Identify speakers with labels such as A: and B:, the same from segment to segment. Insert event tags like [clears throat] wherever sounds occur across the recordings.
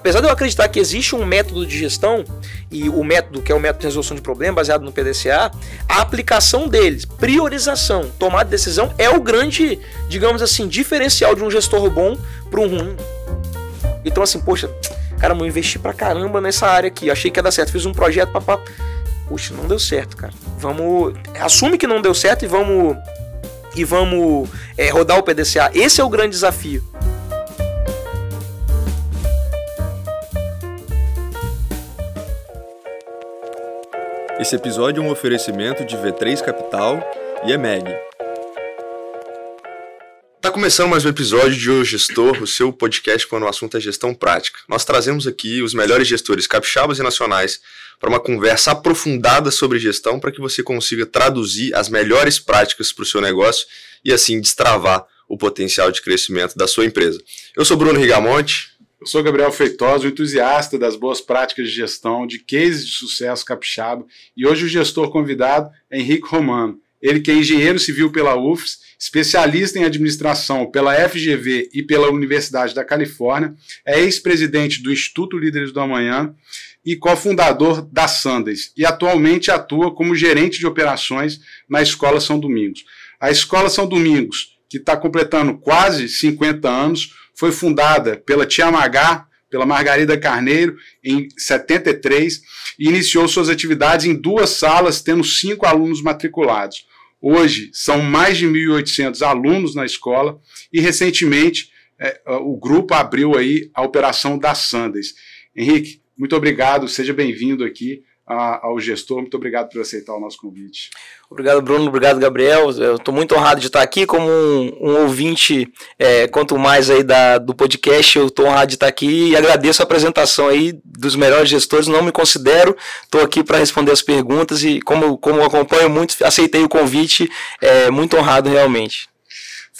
A: apesar de eu acreditar que existe um método de gestão, e o método que é o método de resolução de problema baseado no PDCA, a aplicação deles, priorização, tomada de decisão é o grande, digamos assim, diferencial de um gestor bom para um ruim. Então assim, poxa, cara, eu investi pra caramba nessa área aqui, achei que ia dar certo, fiz um projeto, papá, puxa, não deu certo, cara. Vamos, assume que não deu certo e vamos e vamos é, rodar o PDCA. Esse é o grande desafio.
B: Esse episódio é um oferecimento de V3 Capital e EMEG. Tá começando mais um episódio de O Gestor, o seu podcast quando o assunto é gestão prática. Nós trazemos aqui os melhores gestores capixabas e nacionais para uma conversa aprofundada sobre gestão para que você consiga traduzir as melhores práticas para o seu negócio e assim destravar o potencial de crescimento da sua empresa. Eu sou Bruno Rigamonte,
C: eu sou Gabriel Feitosa, entusiasta das boas práticas de gestão, de cases de sucesso capixaba, e hoje o gestor convidado é Henrique Romano. Ele que é engenheiro civil pela UFS, especialista em administração pela FGV e pela Universidade da Califórnia, é ex-presidente do Instituto Líderes do Amanhã e cofundador da Sandes, e atualmente atua como gerente de operações na Escola São Domingos. A Escola São Domingos, que está completando quase 50 anos, foi fundada pela Tia Magá, pela Margarida Carneiro, em 73, e iniciou suas atividades em duas salas, tendo cinco alunos matriculados. Hoje, são mais de 1.800 alunos na escola, e recentemente é, o grupo abriu aí a operação da Sandes. Henrique, muito obrigado, seja bem-vindo aqui ao gestor. Muito obrigado por aceitar o nosso convite.
A: Obrigado, Bruno. Obrigado, Gabriel. Eu estou muito honrado de estar aqui como um, um ouvinte, é, quanto mais aí da, do podcast, eu estou honrado de estar aqui e agradeço a apresentação aí dos melhores gestores. Não me considero, estou aqui para responder as perguntas e como, como acompanho muito, aceitei o convite, é, muito honrado realmente.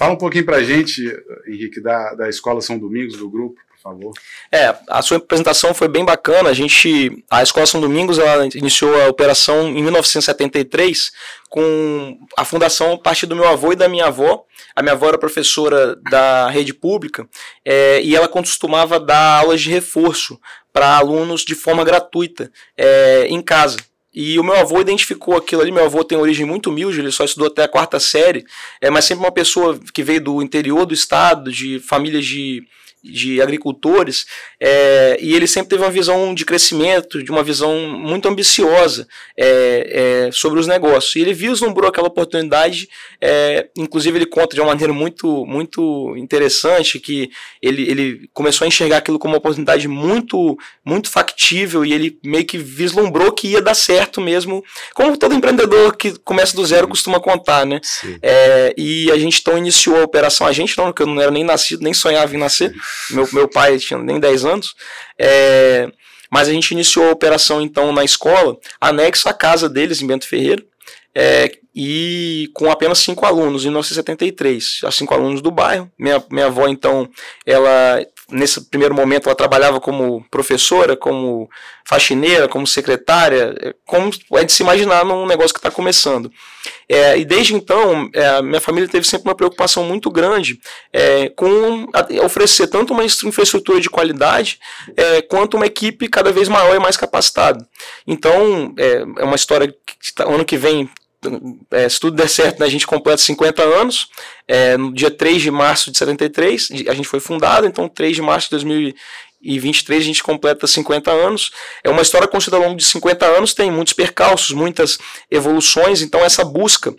C: Fala um pouquinho para a gente, Henrique, da, da Escola São Domingos, do grupo por favor.
A: É, a sua apresentação foi bem bacana. A gente, a Escola São Domingos, ela iniciou a operação em 1973 com a fundação a partir do meu avô e da minha avó. A minha avó era professora da rede pública é, e ela costumava dar aulas de reforço para alunos de forma gratuita é, em casa. E o meu avô identificou aquilo ali. Meu avô tem origem muito humilde, ele só estudou até a quarta série, é, mas sempre uma pessoa que veio do interior do estado, de famílias de de agricultores, é, e ele sempre teve uma visão de crescimento, de uma visão muito ambiciosa é, é, sobre os negócios. E ele vislumbrou aquela oportunidade, é, inclusive ele conta de uma maneira muito, muito interessante que ele, ele começou a enxergar aquilo como uma oportunidade muito, muito factível e ele meio que vislumbrou que ia dar certo mesmo, como todo empreendedor que começa do zero costuma contar, né? É, e a gente então iniciou a operação, a gente não, porque eu não era nem nascido, nem sonhava em nascer, meu, meu pai tinha nem 10 anos. É, mas a gente iniciou a operação então na escola, anexo à casa deles em Bento Ferreira, é, e com apenas cinco alunos, em 1973, os cinco alunos do bairro. Minha, minha avó, então, ela nesse primeiro momento ela trabalhava como professora, como faxineira, como secretária, é, como é de se imaginar num negócio que está começando. É, e desde então, é, minha família teve sempre uma preocupação muito grande é, com oferecer tanto uma infraestrutura de qualidade é, quanto uma equipe cada vez maior e mais capacitada. Então, é, é uma história que ano que vem é, se tudo der certo, né, a gente completa 50 anos. É, no dia 3 de março de 73, a gente foi fundado, então 3 de março de 2023 a gente completa 50 anos. É uma história construída ao longo de 50 anos, tem muitos percalços, muitas evoluções, então essa busca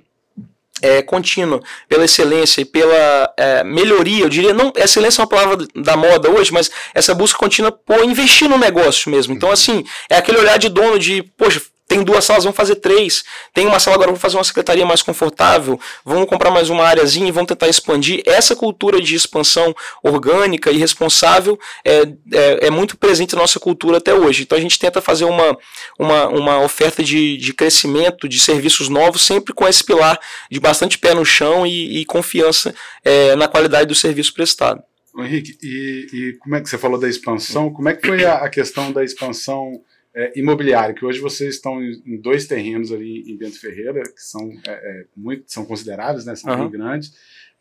A: é, contínua pela excelência e pela é, melhoria, eu diria, não, excelência é uma palavra da moda hoje, mas essa busca contínua por investir no negócio mesmo. Então, assim, é aquele olhar de dono de, poxa, tem duas salas, vamos fazer três. Tem uma sala agora, vamos fazer uma secretaria mais confortável. Vamos comprar mais uma áreazinha e vamos tentar expandir. Essa cultura de expansão orgânica e responsável é, é, é, muito presente na nossa cultura até hoje. Então a gente tenta fazer uma, uma, uma oferta de, de crescimento, de serviços novos, sempre com esse pilar de bastante pé no chão e, e confiança é, na qualidade do serviço prestado.
C: Henrique, e, e, como é que você falou da expansão? Como é que foi a, a questão da expansão é, imobiliário, que hoje vocês estão em, dois terrenos ali em Bento Ferreira, que são, é, é muito, são consideráveis, né, são uhum. bem grandes.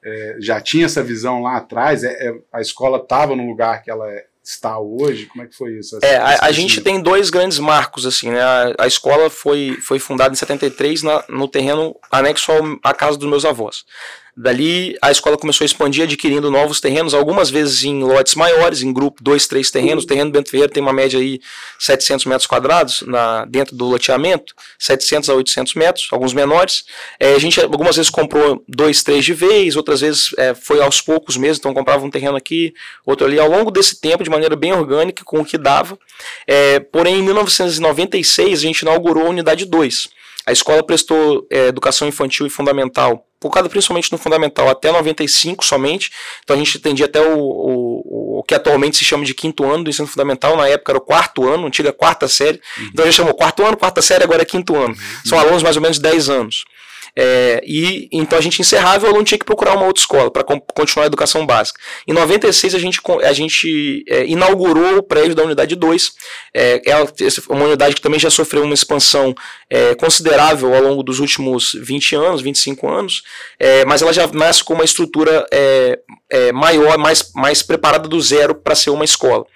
C: É, já tinha essa visão lá atrás, é, a escola estava no lugar que ela está hoje? Como é que foi isso?
A: É, a, a, gente tem dois grandes marcos, assim, né? A, a escola foi, foi fundada em 73 na, no terreno anexo à casa dos meus avós. Dali a escola começou a expandir, adquirindo novos terrenos, algumas vezes em lotes maiores, em grupo, dois, três terrenos. O terreno do Bento Ferreira tem uma média aí 700 metros quadrados na, dentro do loteamento, 700 a 800 metros, alguns menores. É, a gente algumas vezes comprou dois, três de vez, outras vezes é, foi aos poucos mesmo, então comprava um terreno aqui, outro ali. Ao longo desse tempo, de maneira bem orgânica, com o que dava. É, porém, em 1996, a gente inaugurou a unidade 2. A escola prestou é, educação infantil e fundamental focada principalmente no fundamental, até 95 somente. Então a gente atendia até o, o, o, que atualmente se chama de quinto ano do ensino fundamental, na época era o quarto ano, antiga quarta série. Uhum. Então a gente chamou quarto ano, quarta série, agora é quinto ano. Uhum. São alunos mais ou menos de 10 anos. É, e então a gente encerrava e o aluno tinha que procurar uma outra escola para continuar a educação básica. Em 96 a gente, a gente é, inaugurou o prédio da unidade 2. É, é uma unidade que também já sofreu uma expansão é, considerável ao longo dos últimos 20 anos, 25 anos, é, mas ela já nasce com uma estrutura é, maior, mais, mais preparada do zero para ser uma escola.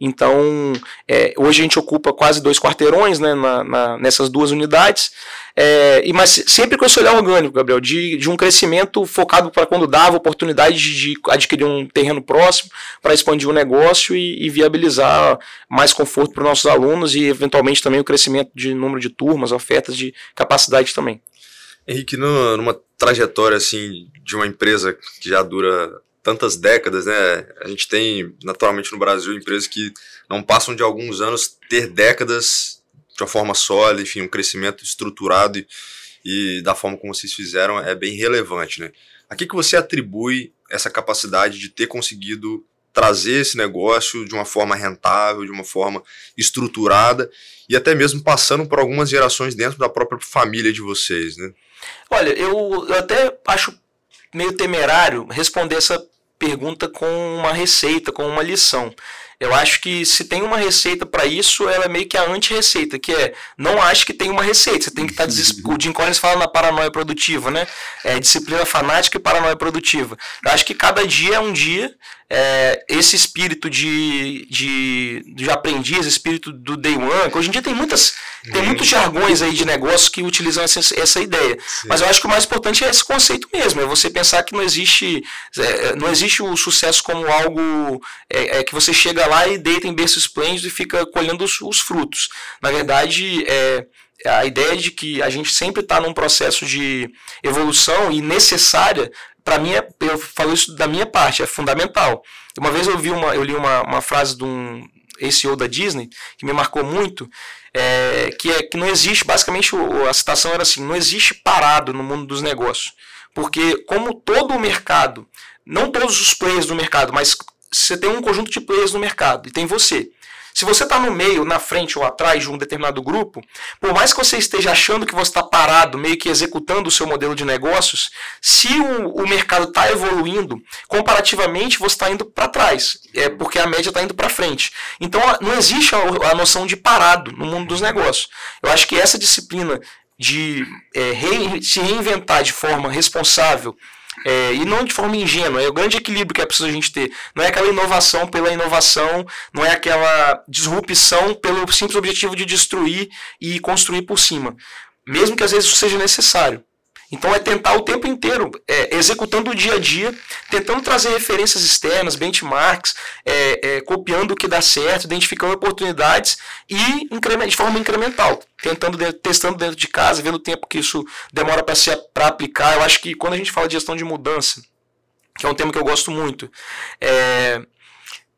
A: Então, é, hoje a gente ocupa quase dois quarteirões né, na, na, nessas duas unidades, é, e mas sempre com esse olhar orgânico, Gabriel, de, de um crescimento focado para quando dava oportunidade de, adquirir um terreno próximo para expandir o negócio e, e viabilizar mais conforto para os nossos alunos e, eventualmente, também o crescimento de número de turmas, ofertas de capacidade também.
B: Henrique, numa trajetória assim de uma empresa que já dura tantas décadas, né? A gente tem, naturalmente, no Brasil, empresas que não passam de alguns anos ter décadas de uma forma sólida, enfim, um crescimento estruturado e, e da forma como vocês fizeram é bem relevante, né? A que, que você atribui essa capacidade de ter conseguido trazer esse negócio de uma forma rentável, de uma forma estruturada e até mesmo passando por algumas gerações dentro da própria família de vocês, né?
A: Olha, eu, eu até acho meio temerário responder essa pergunta com uma receita, com uma lição. Eu acho que se tem uma receita para isso, ela é meio que a anti-receita, que é não acho que tem uma receita. Você tem que estar tá [laughs] desesperado. O Jim Collins fala na paranoia produtiva, né? É, disciplina fanática e paranoia produtiva. Eu acho que cada dia é um dia é, esse espírito de, de, de aprendiz, espírito do day one, que hoje em dia tem, muitas, tem muitos jargões aí de negócio que utilizam essa, essa ideia. Sim. Mas eu acho que o mais importante é esse conceito mesmo, é você pensar que não existe, é, não existe o sucesso como algo é, é, que você chega lá e deita em berço esplêndido e fica colhendo os, os frutos. Na verdade, é, a ideia de que a gente sempre está num processo de evolução e necessária para mim, é, eu falo isso da minha parte, é fundamental. Uma vez eu vi uma, eu li uma, uma frase de um CEO da Disney que me marcou muito, é, que é que não existe, basicamente a citação era assim, não existe parado no mundo dos negócios. Porque como todo o mercado, não todos os players do mercado, mas você tem um conjunto de players no mercado e tem você. Se você está no meio, na frente ou atrás de um determinado grupo, por mais que você esteja achando que você está parado, meio que executando o seu modelo de negócios, se o, o mercado está evoluindo, comparativamente você está indo para trás, é porque a média está indo para frente. Então não existe a, a noção de parado no mundo dos negócios. Eu acho que essa disciplina de é, se reinventar de forma responsável é, e não de forma ingênua, é o grande equilíbrio que é preciso a gente ter. Não é aquela inovação pela inovação, não é aquela disrupção pelo simples objetivo de destruir e construir por cima. Mesmo que às vezes isso seja necessário. Então é tentar o tempo inteiro, é, executando o dia a dia, tentando trazer referências externas, benchmarks, é, é, copiando o que dá certo, identificando oportunidades e de forma incremental, tentando, testando dentro de casa, vendo o tempo que isso demora para aplicar. Eu acho que quando a gente fala de gestão de mudança, que é um tema que eu gosto muito, é,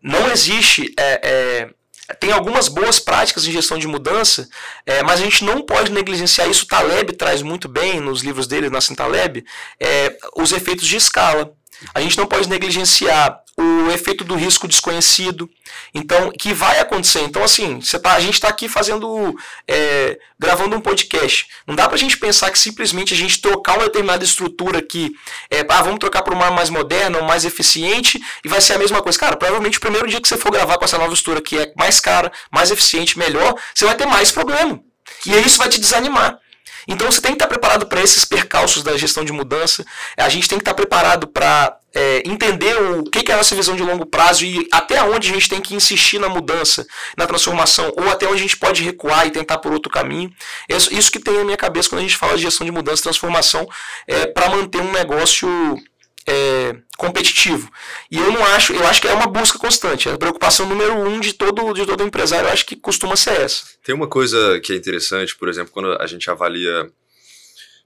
A: não existe é, é, tem algumas boas práticas em gestão de mudança, é, mas a gente não pode negligenciar isso. O Taleb traz muito bem nos livros dele, na Taleb, é, os efeitos de escala. A gente não pode negligenciar o efeito do risco desconhecido, então que vai acontecer. Então assim, tá, a gente está aqui fazendo, é, gravando um podcast. Não dá para a gente pensar que simplesmente a gente trocar uma determinada estrutura aqui, é, ah, vamos trocar para uma mais moderna, mais eficiente e vai ser a mesma coisa. Cara, provavelmente o primeiro dia que você for gravar com essa nova estrutura que é mais cara, mais eficiente, melhor, você vai ter mais problema. E isso vai te desanimar. Então você tem que estar preparado para esses percalços da gestão de mudança. A gente tem que estar preparado para é, entender o que é a nossa visão de longo prazo e até onde a gente tem que insistir na mudança, na transformação, ou até onde a gente pode recuar e tentar por outro caminho. Isso, isso que tem na minha cabeça quando a gente fala de gestão de mudança e transformação é, para manter um negócio é, competitivo. E eu não acho, eu acho que é uma busca constante. A preocupação número um de todo, de todo empresário, eu acho que costuma ser essa.
B: Tem uma coisa que é interessante, por exemplo, quando a gente avalia,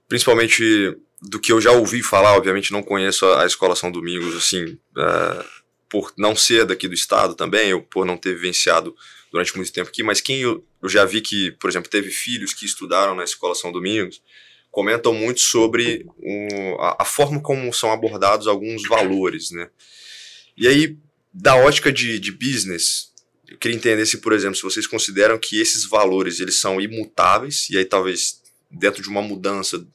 B: principalmente do que eu já ouvi falar, obviamente não conheço a, a Escola São Domingos, assim, uh, por não ser daqui do estado também, ou por não ter vivenciado durante muito tempo aqui, mas quem eu, eu já vi que, por exemplo, teve filhos que estudaram na Escola São Domingos, comentam muito sobre um, a, a, forma como são abordados alguns valores, né? E aí, da ótica de, de business, eu queria entender se, por exemplo, se vocês consideram que esses valores eles são imutáveis, e aí talvez dentro de uma mudança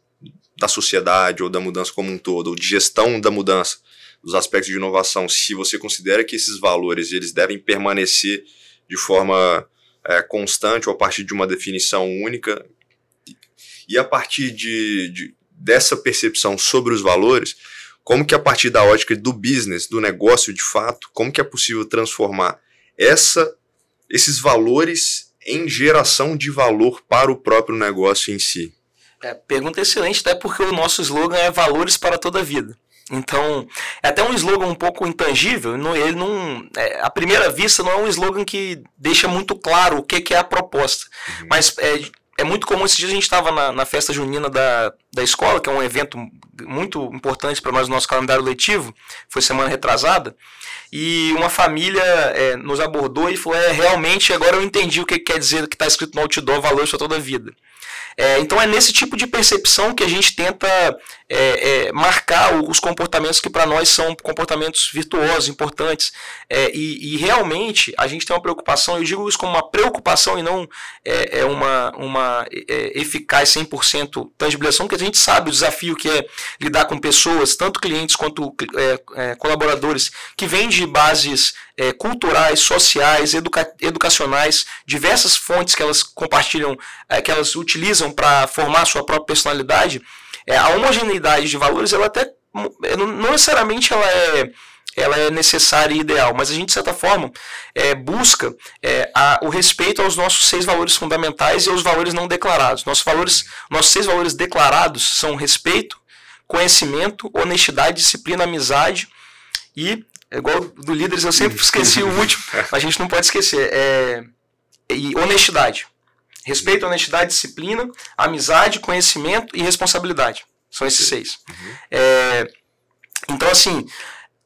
B: da sociedade ou da mudança como um todo, ou de gestão da mudança, dos aspectos de inovação, se você considera que esses valores eles devem permanecer de forma é, constante ou a partir de uma definição única, e a partir de, de, dessa percepção sobre os valores, como que a partir da ótica do business, do negócio de fato, como que é possível transformar essa, esses valores em geração de valor para o próprio negócio em si?
A: É, pergunta excelente, até porque o nosso slogan é valores para toda a vida. Então, é até um slogan um pouco intangível, não, ele não, é, à primeira vista não é um slogan que deixa muito claro o que, que é a proposta, uhum. mas é, é muito comum, esses dias a gente estava na, na, festa junina da, da escola, que é um evento muito importante para nós no nosso calendário letivo, foi semana retrasada, e uma família é, nos abordou e falou, é, realmente agora eu entendi o que quer dizer que está escrito no outdoor, valores para toda a vida. É, então é nesse tipo de percepção que a gente tenta é, é, marcar os comportamentos que para nós são comportamentos virtuosos, importantes. É, e, e, realmente a gente tem uma preocupação, eu digo isso como uma preocupação e não é, é uma, uma é, eficaz 100% tangibilização, porque a gente sabe o desafio que é lidar com pessoas, tanto clientes quanto colaboradores, que vêm de bases é, culturais, sociais, educa educacionais, diversas fontes que elas compartilham, é, que elas utilizam para formar a sua própria personalidade, é, a homogeneidade de valores, ela até não necessariamente ela é ela é necessária e ideal, mas a gente, de certa forma, é, busca é, a, o respeito aos nossos seis valores fundamentais e aos valores não declarados. Nossos, valores, nossos seis valores declarados são respeito, conhecimento, honestidade, disciplina, amizade e igual do líderes, eu sempre [laughs] esqueci o último, a gente não pode esquecer. É, e honestidade. Respeito, honestidade, disciplina, amizade, conhecimento e responsabilidade. São esses seis. Uhum. É, então, assim,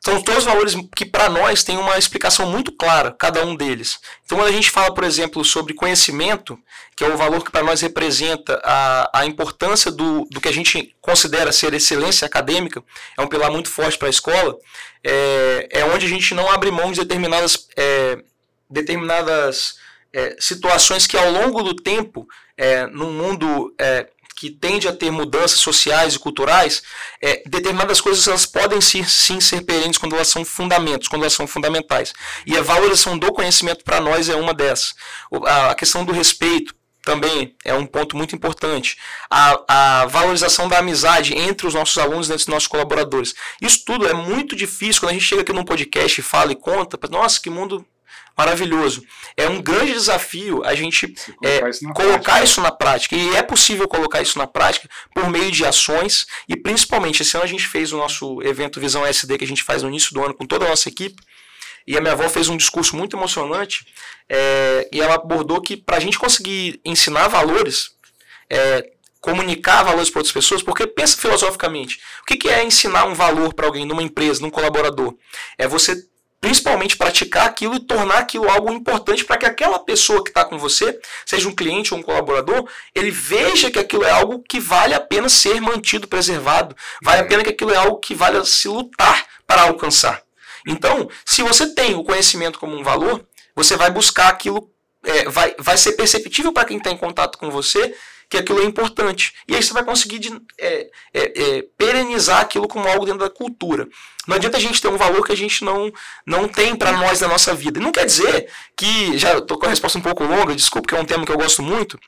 A: são todos valores que para nós tem uma explicação muito clara, cada um deles. Então, quando a gente fala, por exemplo, sobre conhecimento, que é o valor que para nós representa a, a importância do, do que a gente considera ser excelência acadêmica, é um pilar muito forte para a escola, é, é onde a gente não abre mão de determinadas, é, determinadas é, situações que ao longo do tempo, é, no mundo é, que tende a ter mudanças sociais e culturais, é, determinadas coisas elas podem sim, sim ser perentes quando elas são fundamentos, quando elas são fundamentais. E a valorização do conhecimento para nós é uma dessas. A questão do respeito também é um ponto muito importante. A, a valorização da amizade entre os nossos alunos e entre os nossos colaboradores. Isso tudo é muito difícil quando a gente chega aqui num podcast e fala e conta. Nossa, que mundo maravilhoso. É um grande desafio a gente é, isso colocar prática. isso na prática. E é possível colocar isso na prática por meio de ações. E principalmente, esse ano a gente fez o nosso evento Visão SD, que a gente faz no início do ano com toda a nossa equipe. E a minha avó fez um discurso muito emocionante. É, e ela abordou que para a gente conseguir ensinar valores, é, comunicar valores para outras pessoas, porque pensa filosoficamente, o que, que é ensinar um valor para alguém, numa empresa, num colaborador? É você principalmente praticar aquilo e tornar aquilo algo importante para que aquela pessoa que está com você, seja um cliente ou um colaborador, ele veja que aquilo é algo que vale a pena ser mantido, preservado, vale a pena que aquilo é algo que vale a se lutar para alcançar. Então, se você tem o conhecimento como um valor, você vai buscar aquilo, é, vai, vai ser perceptível para quem está em contato com você que aquilo é importante. E aí você vai conseguir de, é, é, é, perenizar aquilo como algo dentro da cultura. Não adianta a gente ter um valor que a gente não, não tem para nós na nossa vida. Não quer dizer que, já estou com a resposta um pouco longa, desculpa, que é um tema que eu gosto muito,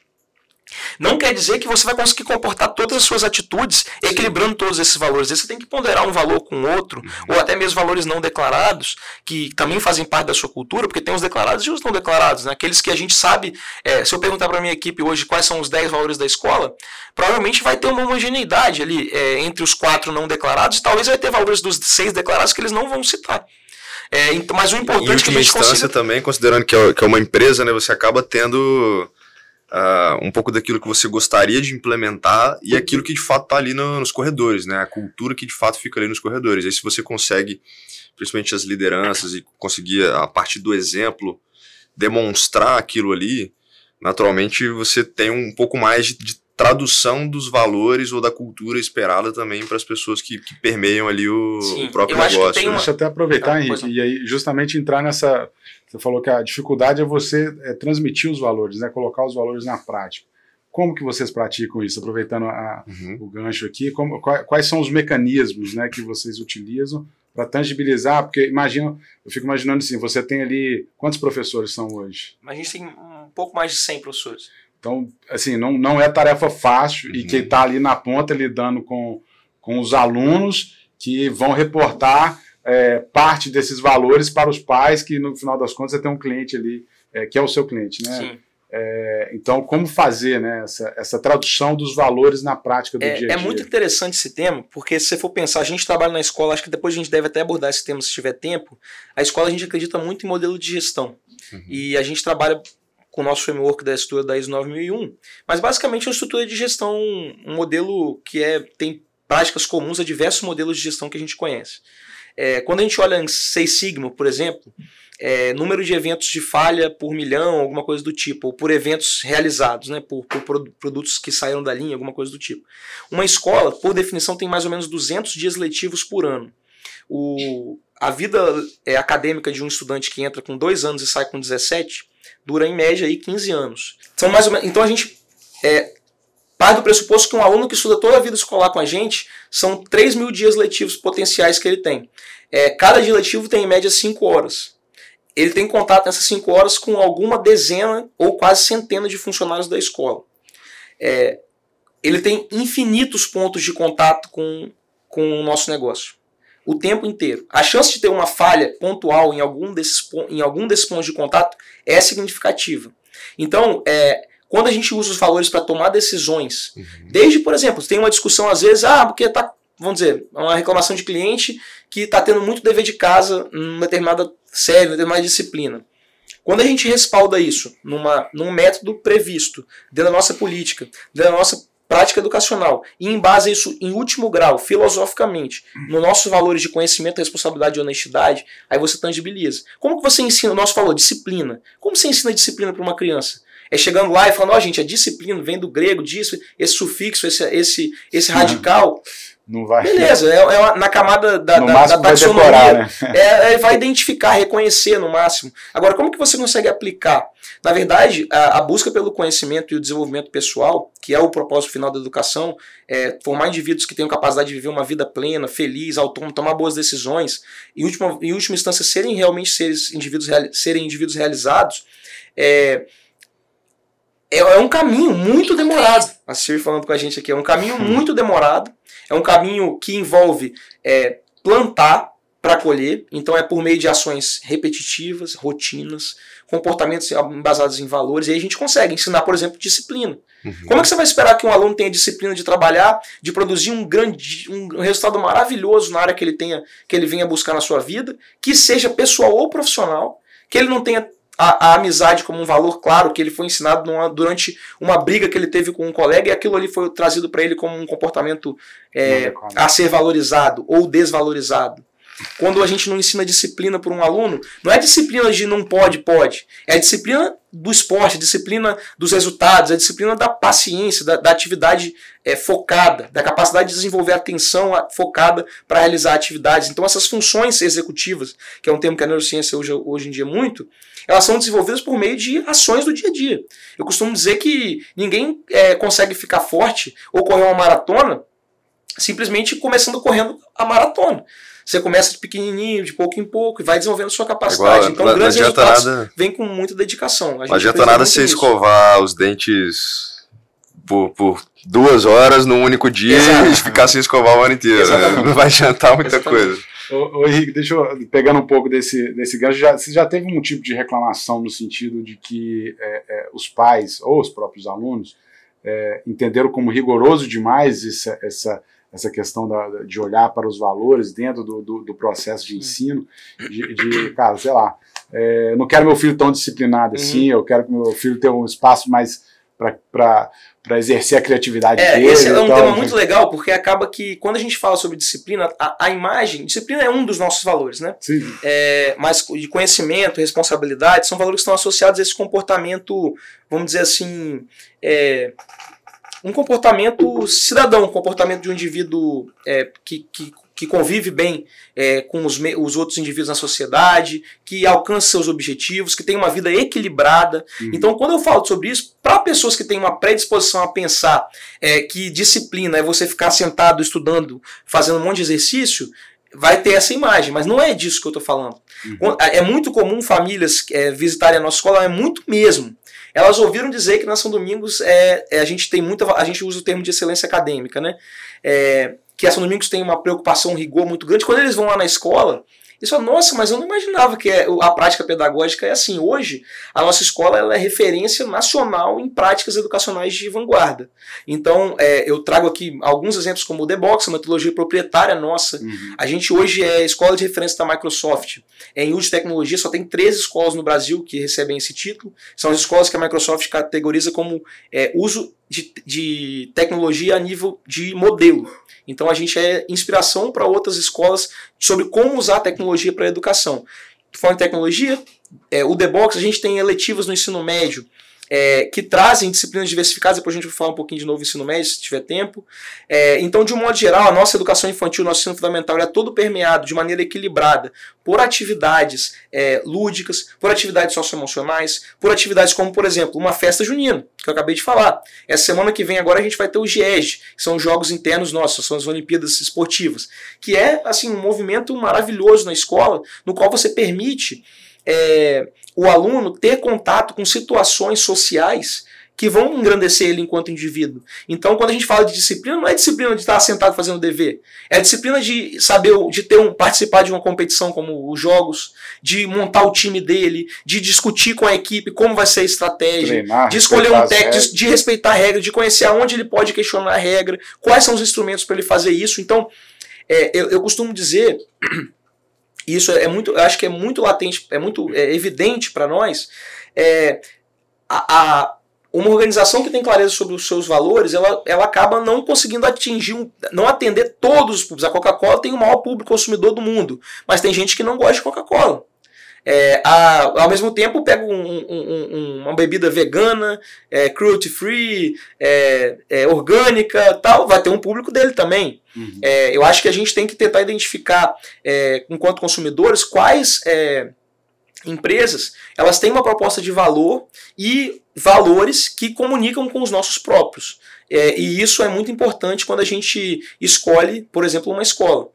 A: Não quer dizer que você vai conseguir comportar todas as suas atitudes equilibrando todos esses valores. Você tem que ponderar um valor com o outro, uhum. ou até mesmo valores não declarados, que também fazem parte da sua cultura, porque tem os declarados e os não declarados. Né? Aqueles que a gente sabe, é, se eu perguntar para a minha equipe hoje quais são os 10 valores da escola, provavelmente vai ter uma homogeneidade ali é, entre os quatro não declarados, e talvez vai ter valores dos seis declarados que eles não vão citar. É, então, mas o importante
B: é que a gente instância consiga... também, considerando que é, que é uma empresa, né, você acaba tendo uh, um pouco daquilo que você gostaria de implementar e aquilo que de fato está ali no, nos corredores, né? A cultura que de fato fica ali nos corredores. Aí se você consegue, principalmente as lideranças, e conseguir, a partir do exemplo, demonstrar aquilo ali, naturalmente você tem um pouco mais de, de tradução dos valores ou da cultura esperada também para as pessoas que, que, permeiam ali o, Sim, o próprio negócio.
C: Né? Uma... Deixa eu até aproveitar, ah, Henrique, e aí justamente entrar nessa você falou que a dificuldade é você é, transmitir os valores, né? colocar os valores na prática. Como que vocês praticam isso? Aproveitando a, uhum. o gancho aqui, como, quais são os mecanismos né, que vocês utilizam para tangibilizar? Porque imagina, eu fico imaginando assim, você tem ali, quantos professores são hoje?
A: A gente tem um pouco mais de 100 professores.
C: Então, assim, não, não é tarefa fácil uhum. e quem está ali na ponta lidando com, com os alunos que vão reportar é, parte desses valores para os pais, que no final das contas você tem um cliente ali, é, que é o seu cliente, né? Sim. É, então, como fazer né, essa, essa, tradução dos valores na prática do
A: é,
C: dia a
A: é dia? É muito interessante esse tema, porque se você for pensar, a gente trabalha na escola, acho que depois a gente deve até abordar esse tema se tiver tempo. A escola a gente acredita muito em modelo de gestão. Uhum. E a gente trabalha com o nosso framework da estrutura da ISO 9001. Mas basicamente é uma estrutura de gestão, um modelo que é, tem práticas comuns a diversos modelos de gestão que a gente conhece. É, quando a gente olha em Seis Sigma, por exemplo, é, número de eventos de falha por milhão, alguma coisa do tipo, ou por eventos realizados, né, por, por, produtos que saíram da linha, alguma coisa do tipo. Uma escola, por definição, tem mais ou menos 200 dias letivos por ano. O, a vida é, acadêmica de um estudante que entra com dois anos e sai com 17 dura em média aí 15 anos. São mais ou menos, então a gente é, parte do pressuposto que um aluno que estuda toda a vida escolar com a gente são 3 mil dias letivos potenciais que ele tem. É, cada dia letivo tem em média 5 horas. Ele tem contato nessas 5 horas com alguma dezena ou quase centena de funcionários da escola. É, ele tem infinitos pontos de contato com, com o nosso negócio. O tempo inteiro. A chance de ter uma falha pontual em algum desses, em algum desses pontos de contato é significativa. Então, é, quando a gente usa os valores para tomar decisões, uhum. desde, por exemplo, tem uma discussão às vezes, ah, porque tá, vamos dizer, uma reclamação de cliente que está tendo muito dever de casa numa determinada série, numa determinada disciplina. Quando a gente respalda isso numa, num método previsto, dentro da nossa política, dentro da nossa prática educacional, e embasa isso em último grau, filosoficamente, nos nossos valores de conhecimento, responsabilidade e honestidade, aí você tangibiliza. Como que você ensina, o nosso falou, disciplina. Como você ensina disciplina para uma criança? É chegando lá e falando, ó, oh, gente, a disciplina vem do grego, disso, esse sufixo, esse, esse, esse radical.
C: Não vai.
A: Beleza, é, é na camada da, da, da taxonomia. Decorar, né? é, é, vai identificar, reconhecer no máximo. Agora, como que você consegue aplicar? Na verdade, a, a, busca pelo conhecimento e o desenvolvimento pessoal, que é o propósito final da educação, é formar indivíduos que tenham capacidade de viver uma vida plena, feliz, autônomo, tomar boas decisões, e em última, em última instância serem realmente seres indivíduos, serem indivíduos realizados, é, é, é um caminho muito demorado. A Siri falando com a gente aqui, é um caminho muito demorado, é um caminho que envolve é, plantar para colher, então é por meio de ações repetitivas, rotinas, comportamentos baseados em valores, e aí a gente consegue ensinar, por exemplo, disciplina. Uhum. Como é que você vai esperar que um aluno tenha disciplina de trabalhar, de produzir um grande, um resultado maravilhoso na área que ele tenha, que ele venha buscar na sua vida, que seja pessoal ou profissional, que ele não tenha a, a, amizade como um valor claro que ele foi ensinado numa, durante uma briga que ele teve com um colega e aquilo ali foi trazido para ele como um comportamento é, a ser valorizado ou desvalorizado. Quando a gente não ensina disciplina para um aluno, não é disciplina de não pode, pode. É disciplina do esporte, disciplina dos resultados, a disciplina da paciência, da, da atividade é, focada, da capacidade de desenvolver atenção focada para realizar atividades. Então, essas funções executivas, que é um termo que a neurociência usa hoje em dia muito, elas são desenvolvidas por meio de ações do dia a dia. Eu costumo dizer que ninguém é, consegue ficar forte ou correr uma maratona simplesmente começando correndo a maratona. Você começa de pequenininho, de pouco em pouco, e vai desenvolvendo sua capacidade. Igual, então, não, grandes resultados nada, vem com muita dedicação.
B: não adianta nada você escovar os dentes por, por duas horas num único dia
A: Exato.
B: e ficar sem escovar o ano inteiro. né? Não vai adiantar muita
A: Exatamente.
B: coisa.
C: Ô, ô, Henrique, deixa eu, pegando um pouco desse, desse gancho, já, você já teve um tipo de reclamação no sentido de que é, é, os pais ou os próprios alunos é, entenderam como rigoroso demais essa, essa, essa questão da, de olhar para os valores dentro do, do, do processo de ensino, de, de, cara, sei lá, é, não quero meu filho tão disciplinado
A: Uhum.
C: assim, eu quero que meu filho tenha um espaço mais para exercer a criatividade
A: É,
C: dele.
A: esse é um
C: tal.
A: tema muito legal, porque acaba que quando a gente fala sobre disciplina, a, a imagem, disciplina é um dos nossos valores, né?
C: Sim.
A: É, mas de conhecimento, responsabilidade, são valores que estão associados a esse comportamento, vamos dizer assim, é, um comportamento cidadão, um comportamento de um indivíduo é, que, que, que convive bem é, com os, os outros indivíduos na sociedade, que alcança seus objetivos, que tem uma vida equilibrada.
C: Uhum.
A: Então, quando eu falo sobre isso, para pessoas que têm uma predisposição a pensar é, que disciplina é você ficar sentado estudando, fazendo um monte de exercício, vai ter essa imagem, mas não é disso que eu estou falando.
C: Uhum.
A: Quando- É muito comum famílias é, visitarem a nossa escola, é muito mesmo. Elas ouviram dizer que na São Domingos é, é, a gente tem muita. A gente usa o termo de excelência acadêmica, né? É, que a São Domingos tem uma preocupação, um rigor muito grande. Quando eles vão lá na escola, eles falam, nossa, mas eu não imaginava que é- a prática pedagógica é assim. Hoje, a nossa escola ela é referência nacional em práticas educacionais de vanguarda. Então, é, eu trago aqui alguns exemplos como o The Box, a metodologia proprietária nossa,
C: Uhum.
A: a gente hoje é escola de referência da Microsoft. Em uso de tecnologia, só tem três escolas no Brasil que recebem esse título. São as escolas que a Microsoft categoriza como é, uso de, de tecnologia a nível de modelo. Então a gente é inspiração para outras escolas sobre como usar a tecnologia para a educação. Falando em tecnologia, é, o The Box, a gente tem eletivas no ensino médio é, que trazem disciplinas diversificadas, depois a gente vai falar um pouquinho de novo do ensino médio, se tiver tempo. É, então, de um modo geral, a nossa educação infantil, nosso ensino fundamental, é todo permeado de maneira equilibrada por atividades é, lúdicas, por atividades socioemocionais, por atividades como, por exemplo, uma festa junina, que eu acabei de falar. Essa semana que vem agora a gente vai ter o GIEG, que são os jogos internos nossos, são as Olimpíadas Esportivas, que é assim um movimento maravilhoso na escola, no qual você permite é, o aluno ter contato com situações sociais que vão engrandecer ele enquanto indivíduo. Então, quando a gente fala de disciplina, não é disciplina de estar sentado fazendo dever. É disciplina de saber, de ter um, participar de uma competição como os jogos, de montar o time dele, de discutir com a equipe como vai ser a estratégia,
C: Treinar,
A: de escolher um técnico, de, de respeitar a regra, de conhecer aonde ele pode questionar a regra, quais são os instrumentos para ele fazer isso. Então, é, eu, eu costumo dizer, [clears throat] isso é muito, acho que é muito latente, é muito é, evidente para nós, é, a, a- uma organização que tem clareza sobre os seus valores, ela, ela acaba não conseguindo atingir, um- não atender todos os públicos. A Coca-Cola tem o maior público consumidor do mundo, mas tem gente que não gosta de Coca-Cola. É, a- ao mesmo tempo, pega um- um- um- uma bebida vegana, é, cruelty free, é, é, orgânica, tal, vai ter um público dele também.
C: Uhum.
A: É, eu acho que a gente tem que tentar identificar, é, enquanto consumidores, quais empresas elas têm uma proposta de valor e valores que comunicam com os nossos próprios. E isso é muito importante quando a gente escolhe, por exemplo, uma escola.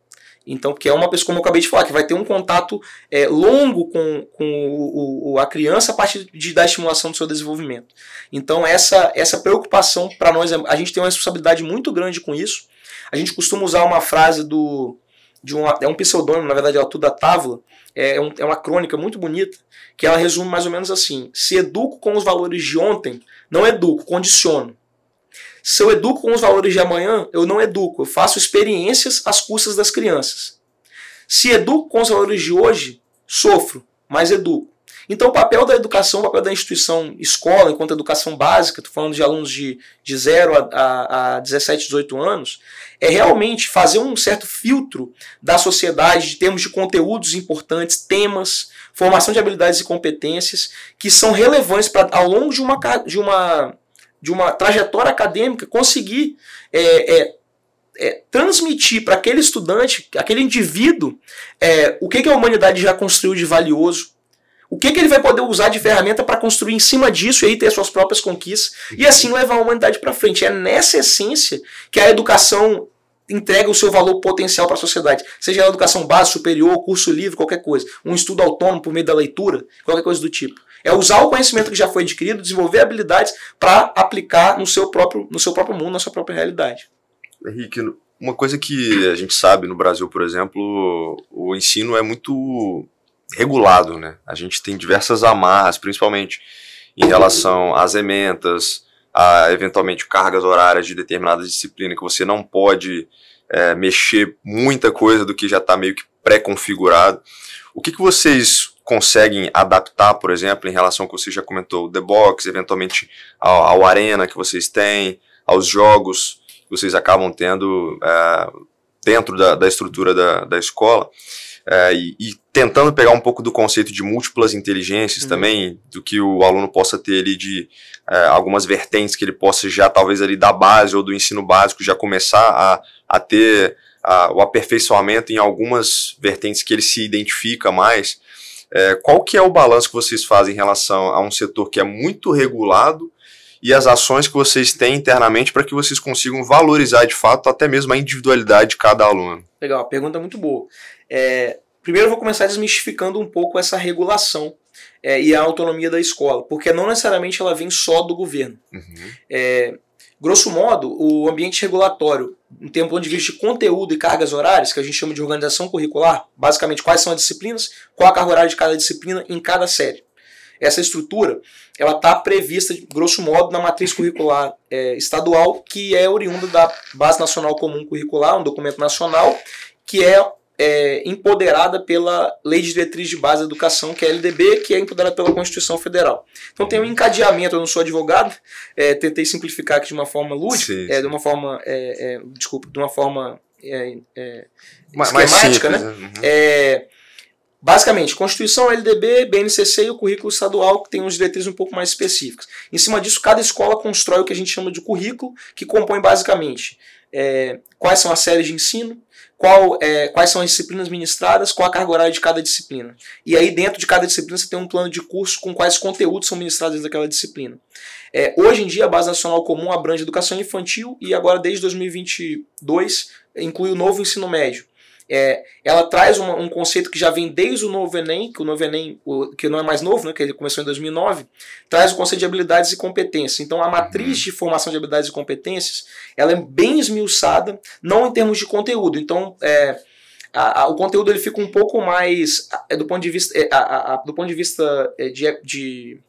A: Então, que é uma pessoa, como eu acabei de falar, que vai ter um contato é, longo com, com o, o- a criança a partir de, da estimulação do seu desenvolvimento. Então, essa, essa preocupação para nós, é- a gente tem uma responsabilidade muito grande com isso. A gente costuma usar uma frase do. De um, é um pseudônimo, na verdade, é o Tuda Távola, é, um- é uma crônica muito bonita, que ela resume mais ou menos assim: Se educo com os valores de ontem, não educo, condiciono. Se eu educo com os valores de amanhã, eu não educo, eu faço experiências às custas das crianças. Se educo com os valores de hoje, sofro, mas educo. Então, o papel da educação, o papel da instituição escola, enquanto educação básica, estou falando de alunos de, de 0 a, a, a 17, 18 anos, é realmente fazer um certo filtro da sociedade de termos de conteúdos importantes, temas, formação de habilidades e competências que são relevantes para, ao longo de uma, de uma, de uma trajetória acadêmica, conseguir é, é, é, transmitir para aquele estudante, aquele indivíduo, é, o que, que a humanidade já construiu de valioso, o que, que ele vai poder usar de ferramenta para construir em cima disso e aí ter suas próprias conquistas e assim levar a humanidade para frente. É nessa essência que a educação entrega o seu valor potencial para a sociedade. Seja ela educação básica, superior, curso livre, qualquer coisa. Um estudo autônomo por meio da leitura, qualquer coisa do tipo. É usar o conhecimento que já foi adquirido, desenvolver habilidades para aplicar no seu, próprio, no seu próprio mundo, na sua própria realidade.
B: Henrique, uma coisa que a gente sabe no Brasil, por exemplo, o ensino é muito regulado, né? A gente tem diversas amarras, principalmente em relação às ementas, a eventualmente cargas horárias de determinada disciplina que você não pode é, mexer muita coisa do que já está meio que pré-configurado. O que, que vocês conseguem adaptar, por exemplo, em relação ao que você já comentou, The Box, eventualmente ao, ao Arena que vocês têm, aos jogos que vocês acabam tendo é, dentro da, da estrutura da, da escola? É, e, e, tentando pegar um pouco do conceito de múltiplas inteligências uhum. também, do que o aluno possa ter ali de é, algumas vertentes que ele possa já, talvez ali da base ou do ensino básico, já começar a, a ter a, o aperfeiçoamento em algumas vertentes que ele se identifica mais. É, qual que é o balanço que vocês fazem em relação a um setor que é muito regulado e as ações que vocês têm internamente para que vocês consigam valorizar de fato até mesmo a individualidade de cada aluno?
A: Legal, pergunta muito boa. É, primeiro eu vou começar desmistificando um pouco essa regulação é, e a autonomia da escola, porque não necessariamente ela vem só do governo. Uhum. É, grosso modo, o ambiente regulatório, em termos ponto de vista de conteúdo e cargas horárias, que a gente chama de organização curricular, basicamente quais são as disciplinas, qual a carga horária de cada disciplina em cada série. Essa estrutura ela está prevista, grosso modo, na matriz curricular é, estadual, que é oriunda da Base Nacional Comum Curricular, um documento nacional, que é é, empoderada pela Lei de Diretriz de Base da Educação, que é a LDB, que é empoderada pela Constituição Federal. Então tem um encadeamento, eu não sou advogado, é, tentei simplificar aqui de uma forma lúdica, sim, sim. É, de uma forma, é, é, desculpa, de uma forma é, esquemática, né? Uhum. Basicamente, Constituição, LDB, BNCC e o currículo estadual, que tem uns diretrizes um pouco mais específicas. Em cima disso, cada escola constrói o que a gente chama de currículo, que compõe basicamente é, quais são as séries de ensino, qual, é, quais são as disciplinas ministradas, qual a carga horária de cada disciplina. E aí, dentro de cada disciplina, você tem um plano de curso com quais conteúdos são ministrados dentro daquela disciplina. É, hoje em dia, a Base Nacional Comum abrange educação infantil e agora, desde 2022, inclui o novo ensino médio. É, ela traz uma, um conceito que já vem desde o novo Enem, que o novo Enem, o, que não é mais novo, né, que ele começou em 2009, traz o conceito de habilidades e competências. Então a matriz de formação de habilidades e competências ela é bem esmiuçada, não em termos de conteúdo. Então é, a, a, o conteúdo ele fica um pouco mais é, do ponto de vista, é, do ponto de vista é, de, de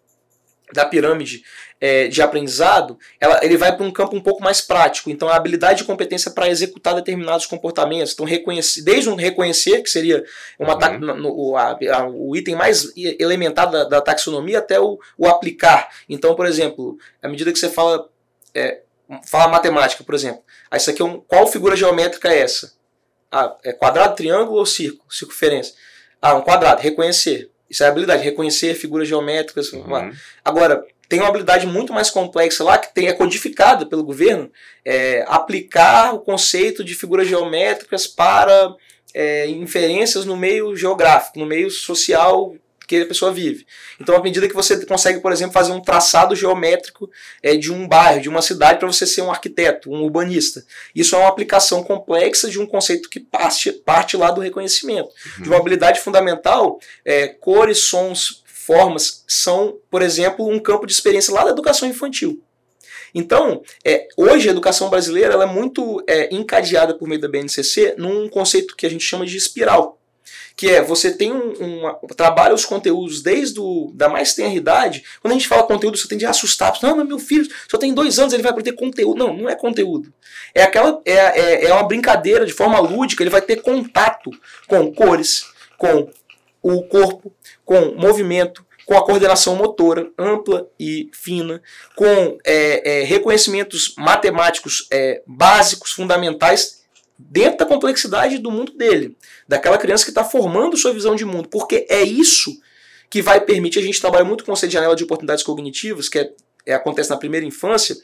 A: da pirâmide é, de aprendizado, ela, ele vai para um campo um pouco mais prático. Então, a habilidade e competência para executar determinados comportamentos. Então, reconhecer, desde um reconhecer, que seria uma uhum. o, a, a, o item mais elementar da, da taxonomia, até o, o, aplicar. Então, por exemplo, à medida que você fala, é, fala matemática, por exemplo, ah, isso aqui é um, qual figura geométrica é essa? Ah, é quadrado, triângulo ou círculo? Circunferência. Ah, um quadrado, reconhecer. Isso é habilidade, reconhecer figuras geométricas. Uhum. Agora, tem uma habilidade muito mais complexa lá, que tem, é codificada pelo governo, é, aplicar o conceito de figuras geométricas para é, inferências no meio geográfico, no meio social que a pessoa vive. Então, à medida que você consegue, por exemplo, fazer um traçado geométrico é, de um bairro, de uma cidade, para você ser um arquiteto, um urbanista. Isso é uma aplicação complexa de um conceito que parte, parte lá do reconhecimento. Uhum. De uma habilidade fundamental, é, cores, sons, formas, são, por exemplo, um campo de experiência lá da educação infantil. Então, é, hoje a educação brasileira ela é muito é, encadeada por meio da BNCC num conceito que a gente chama de espiral que é você tem um, um trabalha os conteúdos desde o, da mais tenra idade. Quando a gente fala conteúdo, você tem de assustar. Não, mas meu filho só tem dois anos, ele vai ter conteúdo. Não, não é conteúdo. É aquela é, é, é uma brincadeira de forma lúdica. Ele vai ter contato com cores, com o corpo, com movimento, com a coordenação motora ampla e fina, com é, é, reconhecimentos matemáticos é, básicos, fundamentais dentro da complexidade do mundo dele, daquela criança que está formando sua visão de mundo, porque é isso que vai permitir a gente trabalhar muito com o conceito de janela de oportunidades cognitivas, que é, é, acontece na primeira infância.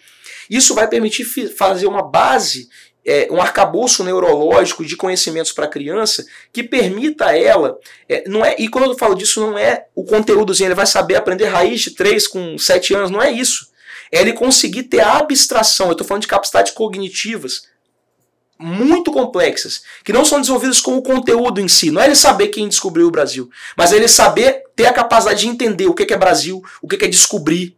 A: Isso vai permitir fazer uma base, é, um arcabouço neurológico de conhecimentos para a criança que permita a ela. É, não é, e quando eu falo disso, não é o conteúdozinho, ele vai saber aprender raiz de 3 com 7 anos, não é isso. É ele conseguir ter a abstração. Eu estou falando de capacidades cognitivas muito complexas, que não são desenvolvidas com o conteúdo em si. Não é ele saber quem descobriu o Brasil, mas é ele saber ter a capacidade de entender o que é Brasil, o que é descobrir,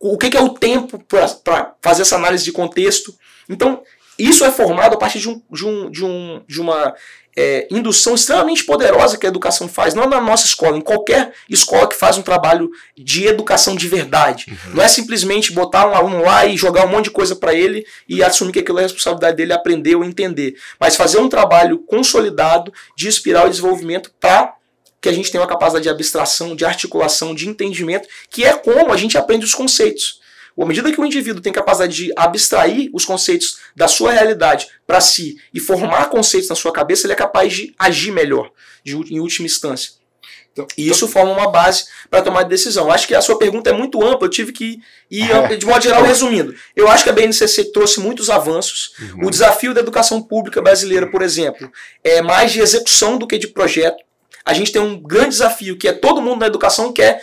A: o que é o tempo para fazer essa análise de contexto. Então, isso é formado a partir de, um, de, um, de, um, de uma é, indução extremamente poderosa que a educação faz, não na nossa escola, em qualquer escola que faz um trabalho de educação de verdade. Uhum. Não é simplesmente botar um aluno lá e jogar um monte de coisa para ele e assumir que aquilo é responsabilidade dele aprender ou entender, mas fazer um trabalho consolidado de espiral e desenvolvimento para que a gente tenha uma capacidade de abstração, de articulação, de entendimento, que é como a gente aprende os conceitos. À medida que o indivíduo tem capacidade de abstrair os conceitos da sua realidade para si e formar conceitos na sua cabeça, ele é capaz de agir melhor, de, em última instância. Então, e isso forma uma base para tomar decisão. Acho que a sua pergunta é muito ampla, eu tive que ir, é. de modo geral, resumindo. Eu acho que a BNCC trouxe muitos avanços. Uhum. O desafio da educação pública brasileira, por exemplo, é mais de execução do que de projeto. A gente tem um grande desafio que é todo mundo na educação quer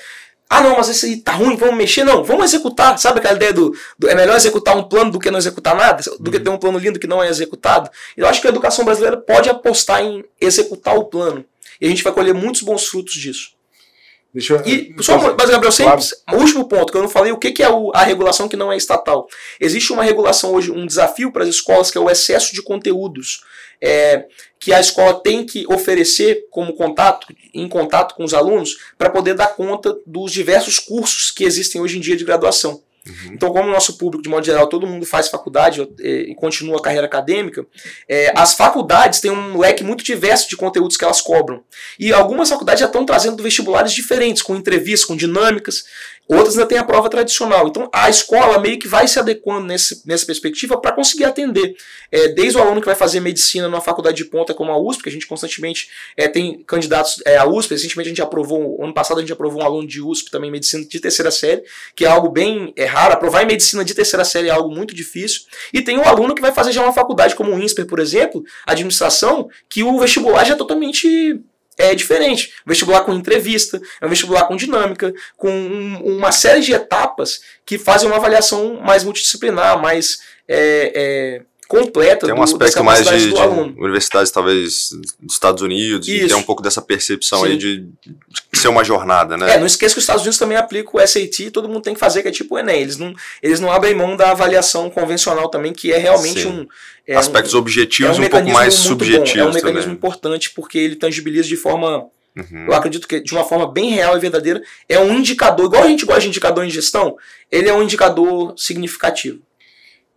A: ah, não, mas esse aí tá ruim, vamos mexer. Não, vamos executar. Sabe aquela ideia do, do, é melhor executar um plano do que não executar nada? Do que uhum. ter um plano lindo que não é executado? Eu acho que a educação brasileira pode apostar em executar o plano. E a gente vai colher muitos bons frutos disso. Deixa eu, e, só, mas, Gabriel, sempre, claro. último ponto, que eu não falei, o que, que é o, a regulação que não é estatal? Existe uma regulação hoje, um desafio para as escolas, que é o excesso de conteúdos. É, que a escola tem que oferecer como contato, em contato com os alunos, para poder dar conta dos diversos cursos que existem hoje em dia de graduação. Uhum. Então, como o nosso público, de modo geral, todo mundo faz faculdade eh, e continua a carreira acadêmica, é, as faculdades têm um leque muito diverso de conteúdos que elas cobram. E algumas faculdades já estão trazendo vestibulares diferentes, com entrevistas, com dinâmicas. Outras ainda têm a prova tradicional. Então a escola meio que vai se adequando nesse, nessa perspectiva para conseguir atender. É, desde o aluno que vai fazer medicina numa faculdade de ponta como a USP, que a gente constantemente é, tem candidatos à USP. Recentemente a gente aprovou, ano passado a gente aprovou um aluno de USP também medicina de terceira série, que é algo bem raro. Aprovar em medicina de terceira série é algo muito difícil. E tem um aluno que vai fazer já uma faculdade como o INSPER, por exemplo, administração, que o vestibular já é totalmente é diferente. Vestibular com entrevista, é um vestibular com dinâmica, com um, uma série de etapas que fazem uma avaliação mais multidisciplinar, mais é, é, completa
B: tem um aspecto mais de, de universidades talvez dos Estados Unidos Isso. e tem um pouco dessa percepção Sim. aí de, de, ser uma jornada, né?
A: É, não esqueça que os Estados Unidos também aplicam o SAT, todo mundo tem que fazer que é tipo o Enem, eles não, eles não abrem mão da avaliação convencional também, que é realmente Sim. um
B: é aspectos um, objetivos é um, um pouco mais subjetivos. Bom.
A: É um mecanismo também. importante porque ele tangibiliza de forma Uhum. Eu acredito que de uma forma bem real e verdadeira é um indicador, igual a gente gosta de indicador em gestão, ele é um indicador significativo.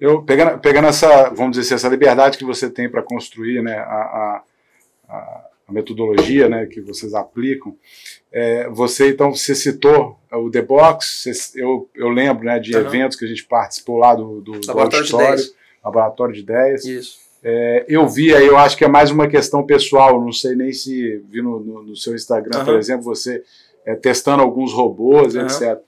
C: Eu, pegando, pegando essa, vamos dizer assim, essa liberdade que você tem para construir né, a, a, a, metodologia né, que vocês aplicam, é, você então você citou o The Box, você, eu, eu lembro né, de uhum. eventos que a gente participou lá do, do, do
A: Laboratório de Ideias.
C: Laboratório de Ideias.
A: Isso.
C: É, eu vi aí, eu acho que é mais uma questão pessoal, não sei nem se vi no, no, no seu Instagram, uhum. por exemplo, você é, testando alguns robôs, uhum. etc.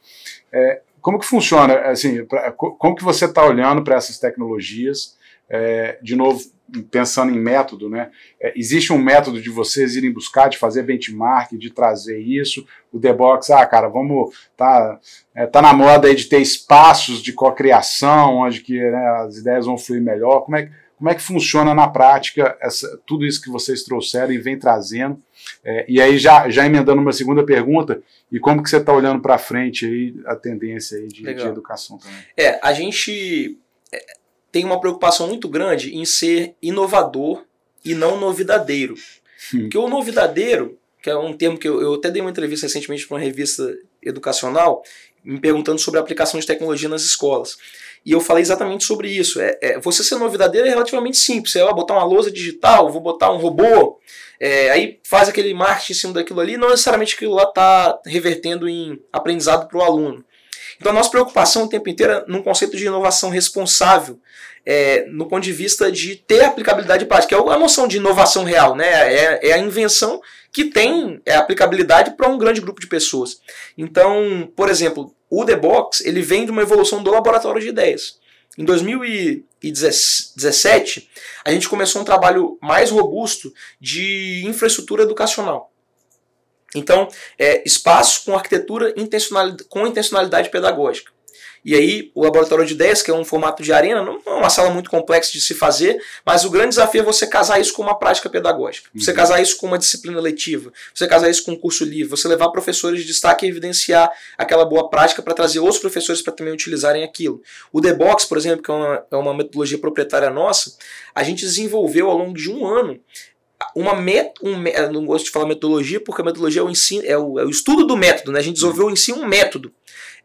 C: É, como que funciona, assim, pra, como que você está olhando para essas tecnologias, é, de novo, pensando em método, né? É, existe um método de vocês irem buscar, de fazer benchmark, de trazer isso, o The Box, ah, cara, vamos, tá, é, tá na moda aí de ter espaços de cocriação, onde que né, as ideias vão fluir melhor, como é, como é que funciona na prática essa, tudo isso que vocês trouxeram e vem trazendo é, e aí, já, já emendando uma segunda pergunta, e como que você está olhando para frente aí a tendência aí de, de, educação também?
A: É, a gente é, tem uma preocupação muito grande em ser inovador e não novidadeiro. Hum. Porque o novidadeiro, que é um termo que eu, eu até dei uma entrevista recentemente para uma revista educacional, me perguntando sobre a aplicação de tecnologia nas escolas. E eu falei exatamente sobre isso. É, é, você ser novidadeiro é relativamente simples. Você vai botar uma lousa digital, vou botar um robô, é, aí faz aquele marketing em cima daquilo ali, não necessariamente aquilo lá está revertendo em aprendizado para o aluno. Então nossa preocupação o tempo inteiro é num conceito de inovação responsável, é, no ponto de vista de ter aplicabilidade prática, é a noção de inovação real, né? é, é a invenção que tem é, aplicabilidade para um grande grupo de pessoas. Então, por exemplo, o The Box ele vem de uma evolução do laboratório de ideias. Em 2017, a gente começou um trabalho mais robusto de infraestrutura educacional. Então, é, espaço com arquitetura intencionalidade, com intencionalidade pedagógica. E aí, o laboratório de ideias, que é um formato de arena, não é uma sala muito complexa de se fazer, mas o grande desafio é você casar isso com uma prática pedagógica. Você uhum. casar isso com uma disciplina letiva, você casar isso com um curso livre, você levar professores de destaque e evidenciar aquela boa prática para trazer outros professores para também utilizarem aquilo. O The Box, por exemplo, que é uma, é uma metodologia proprietária nossa, a gente desenvolveu ao longo de um ano uma met, um, não gosto de falar metodologia porque a metodologia é o ensino, é o, é o estudo do método, né? A gente desenvolveu em si um método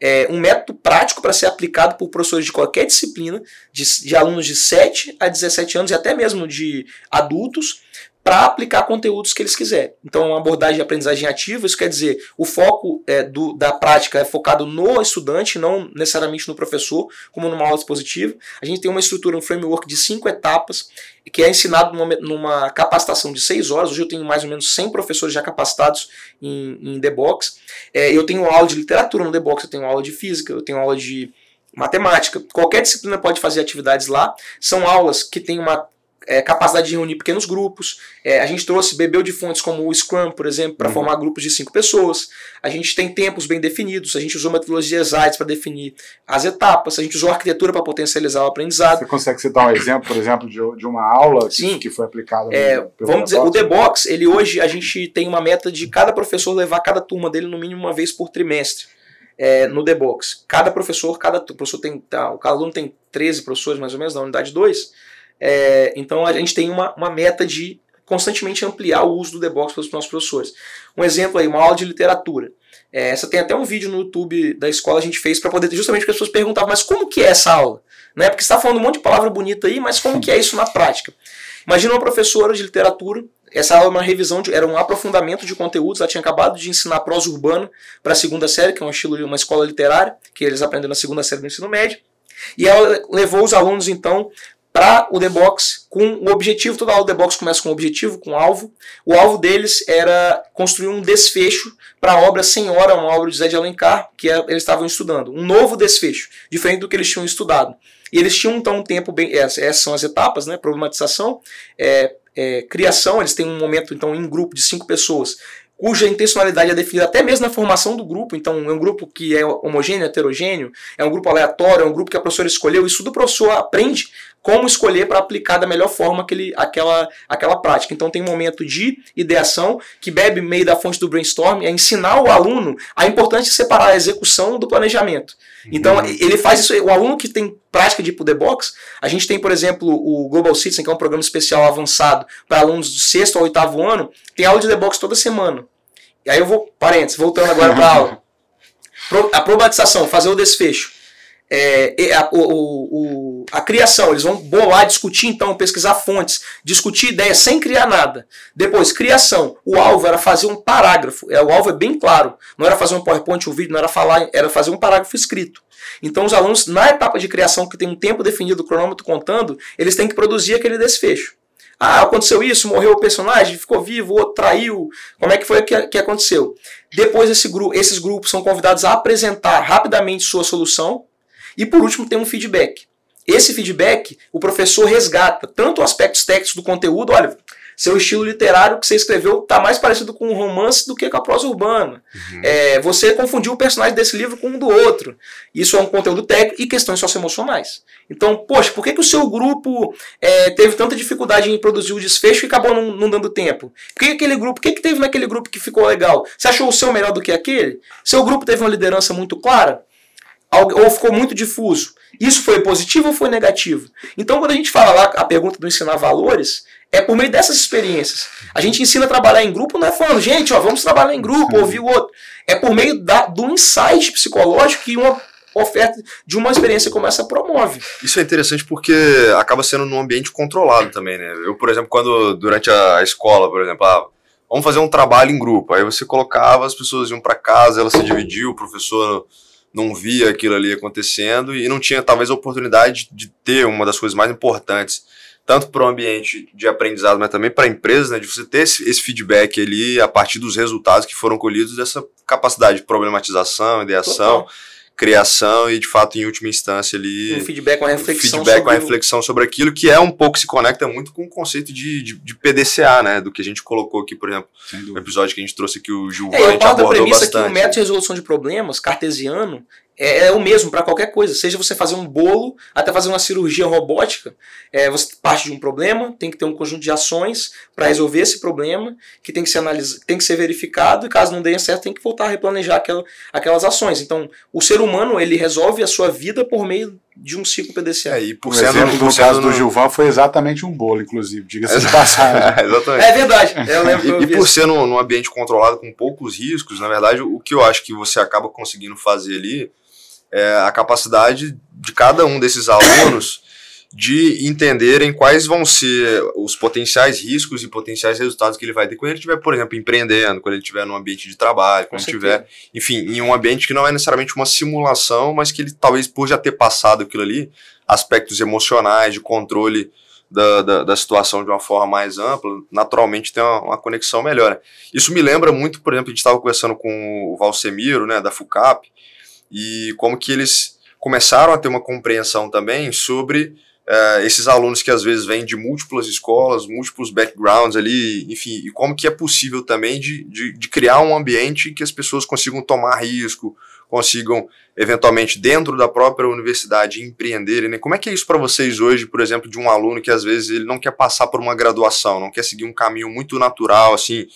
A: é, um método prático para ser aplicado por professores de qualquer disciplina, de, de alunos de 7 a 17 anos e até mesmo de adultos, para aplicar conteúdos que eles quiserem. Então, uma abordagem de aprendizagem ativa, isso quer dizer, o foco é, do, da prática é focado no estudante, não necessariamente no professor, como numa aula expositiva. A gente tem uma estrutura, um framework de cinco etapas, que é ensinado numa, numa capacitação de seis horas. Hoje eu tenho mais ou menos 100 professores já capacitados em, em The Box. É, eu tenho aula de literatura no The Box, eu tenho aula de física, eu tenho aula de matemática. Qualquer disciplina pode fazer atividades lá. São aulas que têm uma é, capacidade de reunir pequenos grupos. É, a gente trouxe, bebeu de fontes como o Scrum, por exemplo, para uhum. formar grupos de cinco pessoas. A gente tem tempos bem definidos, a gente usou metodologias AIDS para definir as etapas, a gente usou arquitetura para potencializar o aprendizado.
C: Você consegue citar um exemplo, por exemplo, de, de uma aula
A: Sim.
C: que, foi aplicada?
A: É, vamos dizer, o The Box, ele hoje a gente tem uma meta de cada professor levar cada turma dele no mínimo uma vez por trimestre. É, no The Box. Cada professor, cada professor tem. Tá, cada aluno tem 13 professores mais ou menos na unidade 2. É, então a gente tem uma, uma meta de constantemente ampliar o uso do The Box pelos nossos professores. Um exemplo aí, uma aula de literatura. É, essa tem até um vídeo no YouTube da escola a gente fez para poder justamente porque as pessoas perguntavam, mas como que é essa aula? Né? Porque você está falando um monte de palavra bonita aí, mas como que é isso na prática? Imagina uma professora de literatura, essa aula é uma revisão, de, era um aprofundamento de conteúdos, ela tinha acabado de ensinar prosa urbana para a segunda série, que é um estilo de uma escola literária, que eles aprenderam na segunda série do ensino médio. E ela levou os alunos então para o The Box com o objetivo, toda aula The Box começa com um objetivo, com um alvo. O alvo deles era construir um desfecho para a obra Senhora, uma obra de Zé de Alencar, que é, eles estavam estudando. Um novo desfecho, diferente do que eles tinham estudado. E eles tinham então um tempo bem. Essas são as etapas, né? Problematização, é, é, criação, eles têm um momento então em grupo de cinco pessoas cuja intencionalidade é definida até mesmo na formação do grupo. Então, é um grupo que é homogêneo, heterogêneo, é um grupo aleatório, é um grupo que a professora escolheu. Isso do professor aprende como escolher para aplicar da melhor forma aquele, aquela, aquela prática. Então tem um momento de ideação que bebe meio da fonte do brainstorm, é ensinar o aluno a importância de separar a execução do planejamento. Então uhum. ele faz isso, o aluno que tem prática de The Box, a gente tem, por exemplo, o Global Citizen, que é um programa especial avançado para alunos do sexto ao oitavo ano, tem aula de The Box toda semana. E aí eu vou, parênteses, voltando agora para a aula. A problematização, fazer o desfecho é, a, o, o, a criação, eles vão bolar, discutir então, pesquisar fontes, discutir ideias sem criar nada. Depois, criação. O alvo era fazer um parágrafo. É, o alvo é bem claro. Não era fazer um PowerPoint, um vídeo, não era falar, era fazer um parágrafo escrito. Então os alunos, na etapa de criação, que tem um tempo definido, o cronômetro contando, eles têm que produzir aquele desfecho. Ah, aconteceu isso, morreu o personagem, ficou vivo, o outro traiu. Como é que foi que, que aconteceu? Depois esse gru esses grupos são convidados a apresentar rapidamente sua solução, e por último, tem um feedback. Esse feedback, o professor resgata tanto aspectos técnicos do conteúdo, olha, seu estilo literário que você escreveu está mais parecido com um romance do que com a prosa urbana. Uhum. É, você confundiu o personagem desse livro com um do outro. Isso é um conteúdo técnico e questões socioemocionais. Então, poxa, por que, que o seu grupo é, teve tanta dificuldade em produzir o desfecho e acabou não, não dando tempo? Por que, que aquele grupo, o que, que teve naquele grupo que ficou legal? Você achou o seu melhor do que aquele? Seu grupo teve uma liderança muito clara? Ou ficou muito difuso. Isso foi positivo ou foi negativo? Então, quando a gente fala lá a pergunta do ensinar valores, é por meio dessas experiências. A gente ensina a trabalhar em grupo, não é falando, gente, ó, vamos trabalhar em grupo, ouvir o outro. É por meio da, do insight psicológico que uma oferta de uma experiência como essa promove.
B: Isso é interessante porque acaba sendo num ambiente controlado também, né? Eu, por exemplo, quando durante a escola, por exemplo, ah, vamos fazer um trabalho em grupo, aí você colocava, as pessoas iam para casa, elas se dividiam, o professor não via aquilo ali acontecendo e não tinha talvez a oportunidade de ter uma das coisas mais importantes, tanto para o ambiente de aprendizado, mas também para a empresa, né, de você ter esse, esse, feedback ali a partir dos resultados que foram colhidos dessa capacidade de problematização, ideação. Total criação e de fato em última instância ali
A: um feedback, uma reflexão,
B: feedback, uma reflexão sobre aquilo que é um pouco se conecta muito com o conceito de, de, de PDCA, né, do que a gente colocou aqui, por exemplo, no episódio que a gente trouxe aqui o Gilvan, é,
A: eu parto da premissa bastante. que o método de resolução de problemas cartesiano é, é o mesmo para qualquer coisa. Seja você fazer um bolo, até fazer uma cirurgia robótica, é, você parte de um problema, tem que ter um conjunto de ações para resolver esse problema, que tem que ser analisado, tem que ser verificado, e caso não dê certo, tem que voltar a replanejar aquela, aquelas ações. Então, o ser humano ele resolve a sua vida por meio de um ciclo PDCA.
C: É, e por sendo, exemplo do caso do Gilvan foi exatamente um bolo, inclusive, diga-se de passagem. [laughs]
A: exatamente. É verdade.
B: e, e por ser num, num ambiente controlado com poucos riscos, na verdade, o que eu acho que você acaba conseguindo fazer ali é, a capacidade de cada um desses alunos de entenderem quais vão ser os potenciais riscos e potenciais resultados que ele vai ter quando ele estiver, por exemplo, empreendendo, quando ele estiver num ambiente de trabalho, quando estiver, enfim, em um ambiente que não é necessariamente uma simulação, mas que ele talvez por já ter passado aquilo ali, aspectos emocionais, de controle da, da, da situação de uma forma mais ampla, naturalmente tem uma, uma, conexão melhor. Isso me lembra muito, por exemplo, a gente estava conversando com o Valsemiro, né, da FUCAP, e como que eles começaram a ter uma compreensão também sobre uh, esses alunos que às vezes vêm de múltiplas escolas, múltiplos backgrounds ali, enfim, e como que é possível também de, de, de criar um ambiente que as pessoas consigam tomar risco, consigam eventualmente dentro da própria universidade empreenderem. Né? Como é que é isso para vocês hoje, por exemplo, de um aluno que às vezes ele não quer passar por uma graduação, não quer seguir um caminho muito natural assim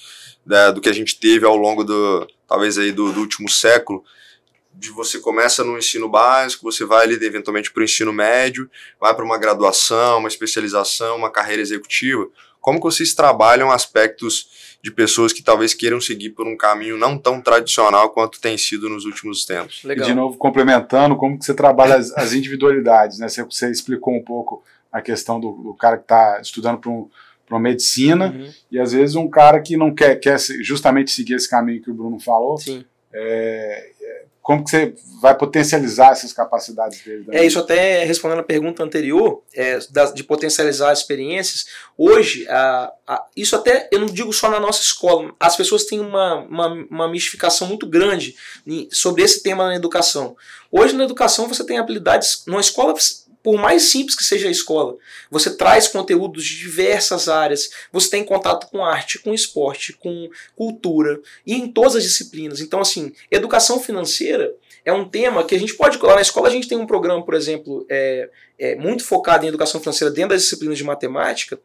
B: né, do que a gente teve ao longo do talvez aí do, do último século? De você começa no ensino básico, você vai ali eventualmente para o ensino médio, vai para uma graduação, uma especialização, uma carreira executiva. Como que vocês trabalham aspectos de pessoas que talvez queiram seguir por um caminho não tão tradicional quanto tem sido nos últimos tempos?
C: Legal. E de novo, complementando, como que você trabalha as, as individualidades, né? Você, você, explicou um pouco a questão do, do cara que está estudando para um, para medicina uhum. e às vezes um cara que não quer, quer justamente seguir esse caminho que o Bruno falou,
A: Sim.
C: É, como que você vai potencializar essas capacidades dele?
A: É isso até respondendo a pergunta anterior é, de potencializar as experiências. Hoje, a, a, isso até eu não digo só na nossa escola. As pessoas têm uma, uma, uma mistificação muito grande sobre esse tema na educação. Hoje na educação você tem habilidades numa escola por mais simples que seja a escola, você traz conteúdos de diversas áreas, você tem contato com arte, com esporte, com cultura e em todas as disciplinas. Então, assim, educação financeira é um tema que a gente pode. Lá na escola a gente tem um programa, por exemplo, é, é muito focado em educação financeira dentro das disciplinas de matemática.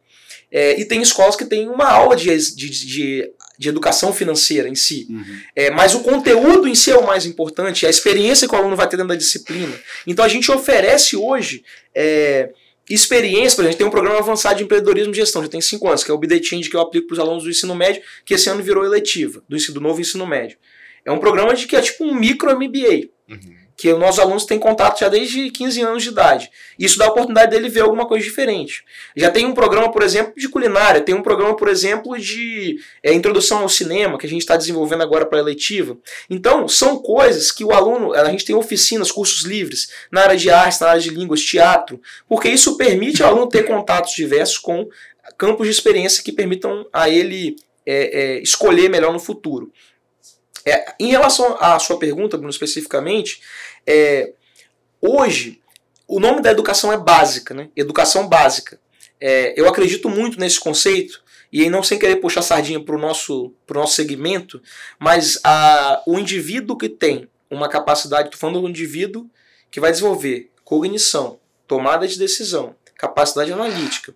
A: É, e tem escolas que têm uma aula de, de, de de educação financeira em si. Uhum. É, mas o conteúdo em si é o mais importante, a experiência que o aluno vai ter dentro da disciplina. Então a gente oferece hoje é, experiência, por exemplo, a gente tem um programa avançado de empreendedorismo e gestão, já tem cinco anos, que é o BDTIND que eu aplico para os alunos do ensino médio, que esse ano virou eletiva, do, ensino, do novo ensino médio. É um programa de que é tipo um micro MBA. Uhum que os nossos alunos têm contato já desde 15 anos de idade. Isso dá a oportunidade dele ver alguma coisa diferente. Já tem um programa, por exemplo, de culinária, tem um programa, por exemplo, de é, introdução ao cinema, que a gente está desenvolvendo agora para a eletiva. Então, são coisas que o aluno, a gente tem oficinas, cursos livres, na área de artes, na área de línguas, teatro, porque isso permite ao aluno ter contatos diversos com campos de experiência que permitam a ele é, é, escolher melhor no futuro. É, em relação à sua pergunta, Bruno, especificamente, é, hoje o nome da educação é básica, né? Educação básica. É, eu acredito muito nesse conceito, e aí não sem querer puxar sardinha para o nosso, nosso segmento, mas a, o indivíduo que tem uma capacidade, estou falando do indivíduo que vai desenvolver cognição, tomada de decisão, capacidade analítica,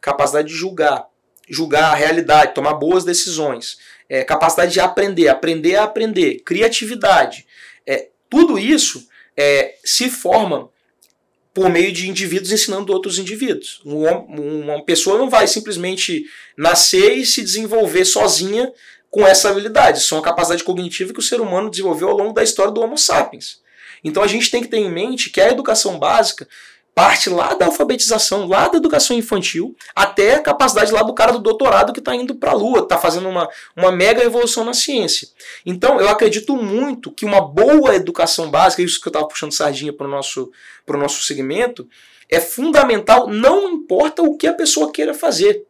A: capacidade de julgar, julgar a realidade, tomar boas decisões, é, capacidade de aprender, aprender a aprender, criatividade. É, tudo isso é, se forma por meio de indivíduos ensinando outros indivíduos. Uma, pessoa não vai simplesmente nascer e se desenvolver sozinha com essa habilidade. Isso é uma capacidade cognitiva que o ser humano desenvolveu ao longo da história do Homo sapiens. Então a gente tem que ter em mente que a educação básica parte lá da alfabetização, lá da educação infantil, até a capacidade lá do cara do doutorado que está indo para a Lua, está fazendo uma, uma mega evolução na ciência. Então, eu acredito muito que uma boa educação básica, isso que eu estava puxando sardinha para o nosso, nosso segmento, é fundamental, não importa o que a pessoa queira fazer.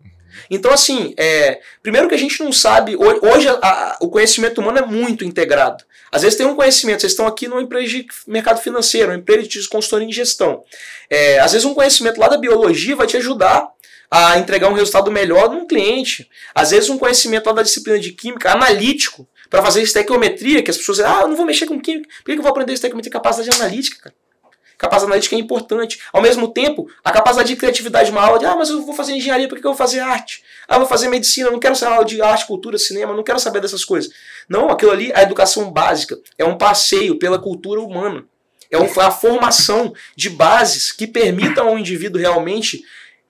A: Então, assim, é, primeiro que a gente não sabe, hoje a, a, o conhecimento humano é muito integrado. Às vezes tem um conhecimento, vocês estão aqui numa empresa de mercado financeiro, uma empresa de consultoria em gestão. É, às vezes um conhecimento lá da biologia vai te ajudar a entregar um resultado melhor num cliente. Às vezes um conhecimento lá da disciplina de química, analítico, para fazer estequiometria, que as pessoas dizem, ah, eu não vou mexer com química, por que eu vou aprender estequiometria? Capacidade analítica, cara. Capacidade analítica é importante. Ao mesmo tempo, a capacidade de criatividade de uma aula de, ah, mas eu vou fazer engenharia, por que eu vou fazer arte? Ah, eu vou fazer medicina, eu não quero ser aula de arte, cultura, cinema, não quero saber dessas coisas. Não, aquilo ali, a educação básica, é um passeio pela cultura humana. É a formação de bases que permitam ao indivíduo realmente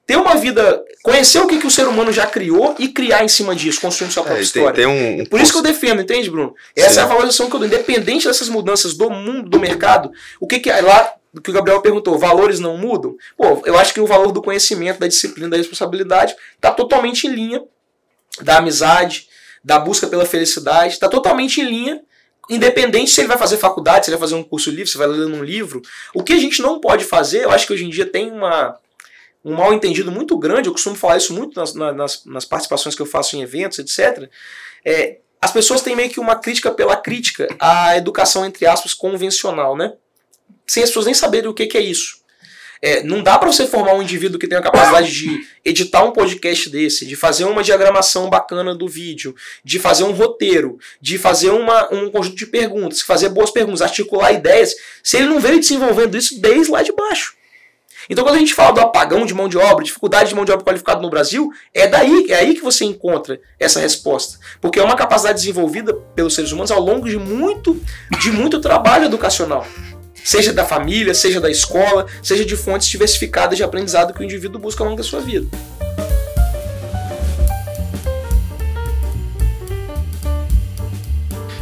A: ter uma vida, conhecer o que, que o ser humano já criou e criar em cima disso, construindo sua própria é, história.
B: Tem, tem um,
A: Por isso que eu defendo, entende, Bruno? Essa Sim. é a valorização que eu dou. Independente dessas mudanças do mundo, do mercado, o que, que é lá do que o Gabriel perguntou, valores não mudam? Pô, eu acho que o valor do conhecimento, da disciplina, da responsabilidade está totalmente em linha da amizade, da busca pela felicidade, está totalmente em linha, independente se ele vai fazer faculdade, se ele vai fazer um curso livre, se vai ler um livro. O que a gente não pode fazer, eu acho que hoje em dia tem uma, um mal entendido muito grande, eu costumo falar isso muito nas, nas, nas participações que eu faço em eventos, etc. É, as pessoas têm meio que uma crítica pela crítica à educação, entre aspas, convencional, né? Sem as pessoas nem saberem o que, que é isso. É, não dá para você formar um indivíduo que tenha a capacidade de editar um podcast desse, de fazer uma diagramação bacana do vídeo, de fazer um roteiro, de fazer uma, um conjunto de perguntas, fazer boas perguntas, articular ideias, se ele não veio desenvolvendo isso desde lá de baixo. Então, quando a gente fala do apagão de mão de obra, dificuldade de mão de obra qualificada no Brasil, é daí, é aí que você encontra essa resposta. Porque é uma capacidade desenvolvida pelos seres humanos ao longo de muito, de muito trabalho educacional seja da família, seja da escola, seja de fontes diversificadas de aprendizado que o indivíduo busca ao longo da sua vida.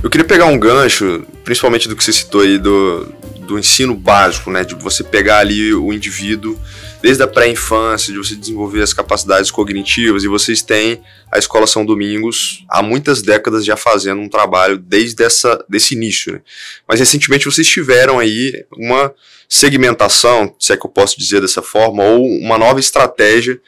B: Eu queria pegar um gancho, principalmente do que você citou aí do, do ensino básico, né? De você pegar ali o indivíduo desde a pré-infância, de você desenvolver as capacidades cognitivas, e vocês têm a Escola São Domingos há muitas décadas já fazendo um trabalho desde essa, desse início. Né? Mas recentemente vocês tiveram aí uma segmentação, se é que eu posso dizer dessa forma, ou uma nova estratégia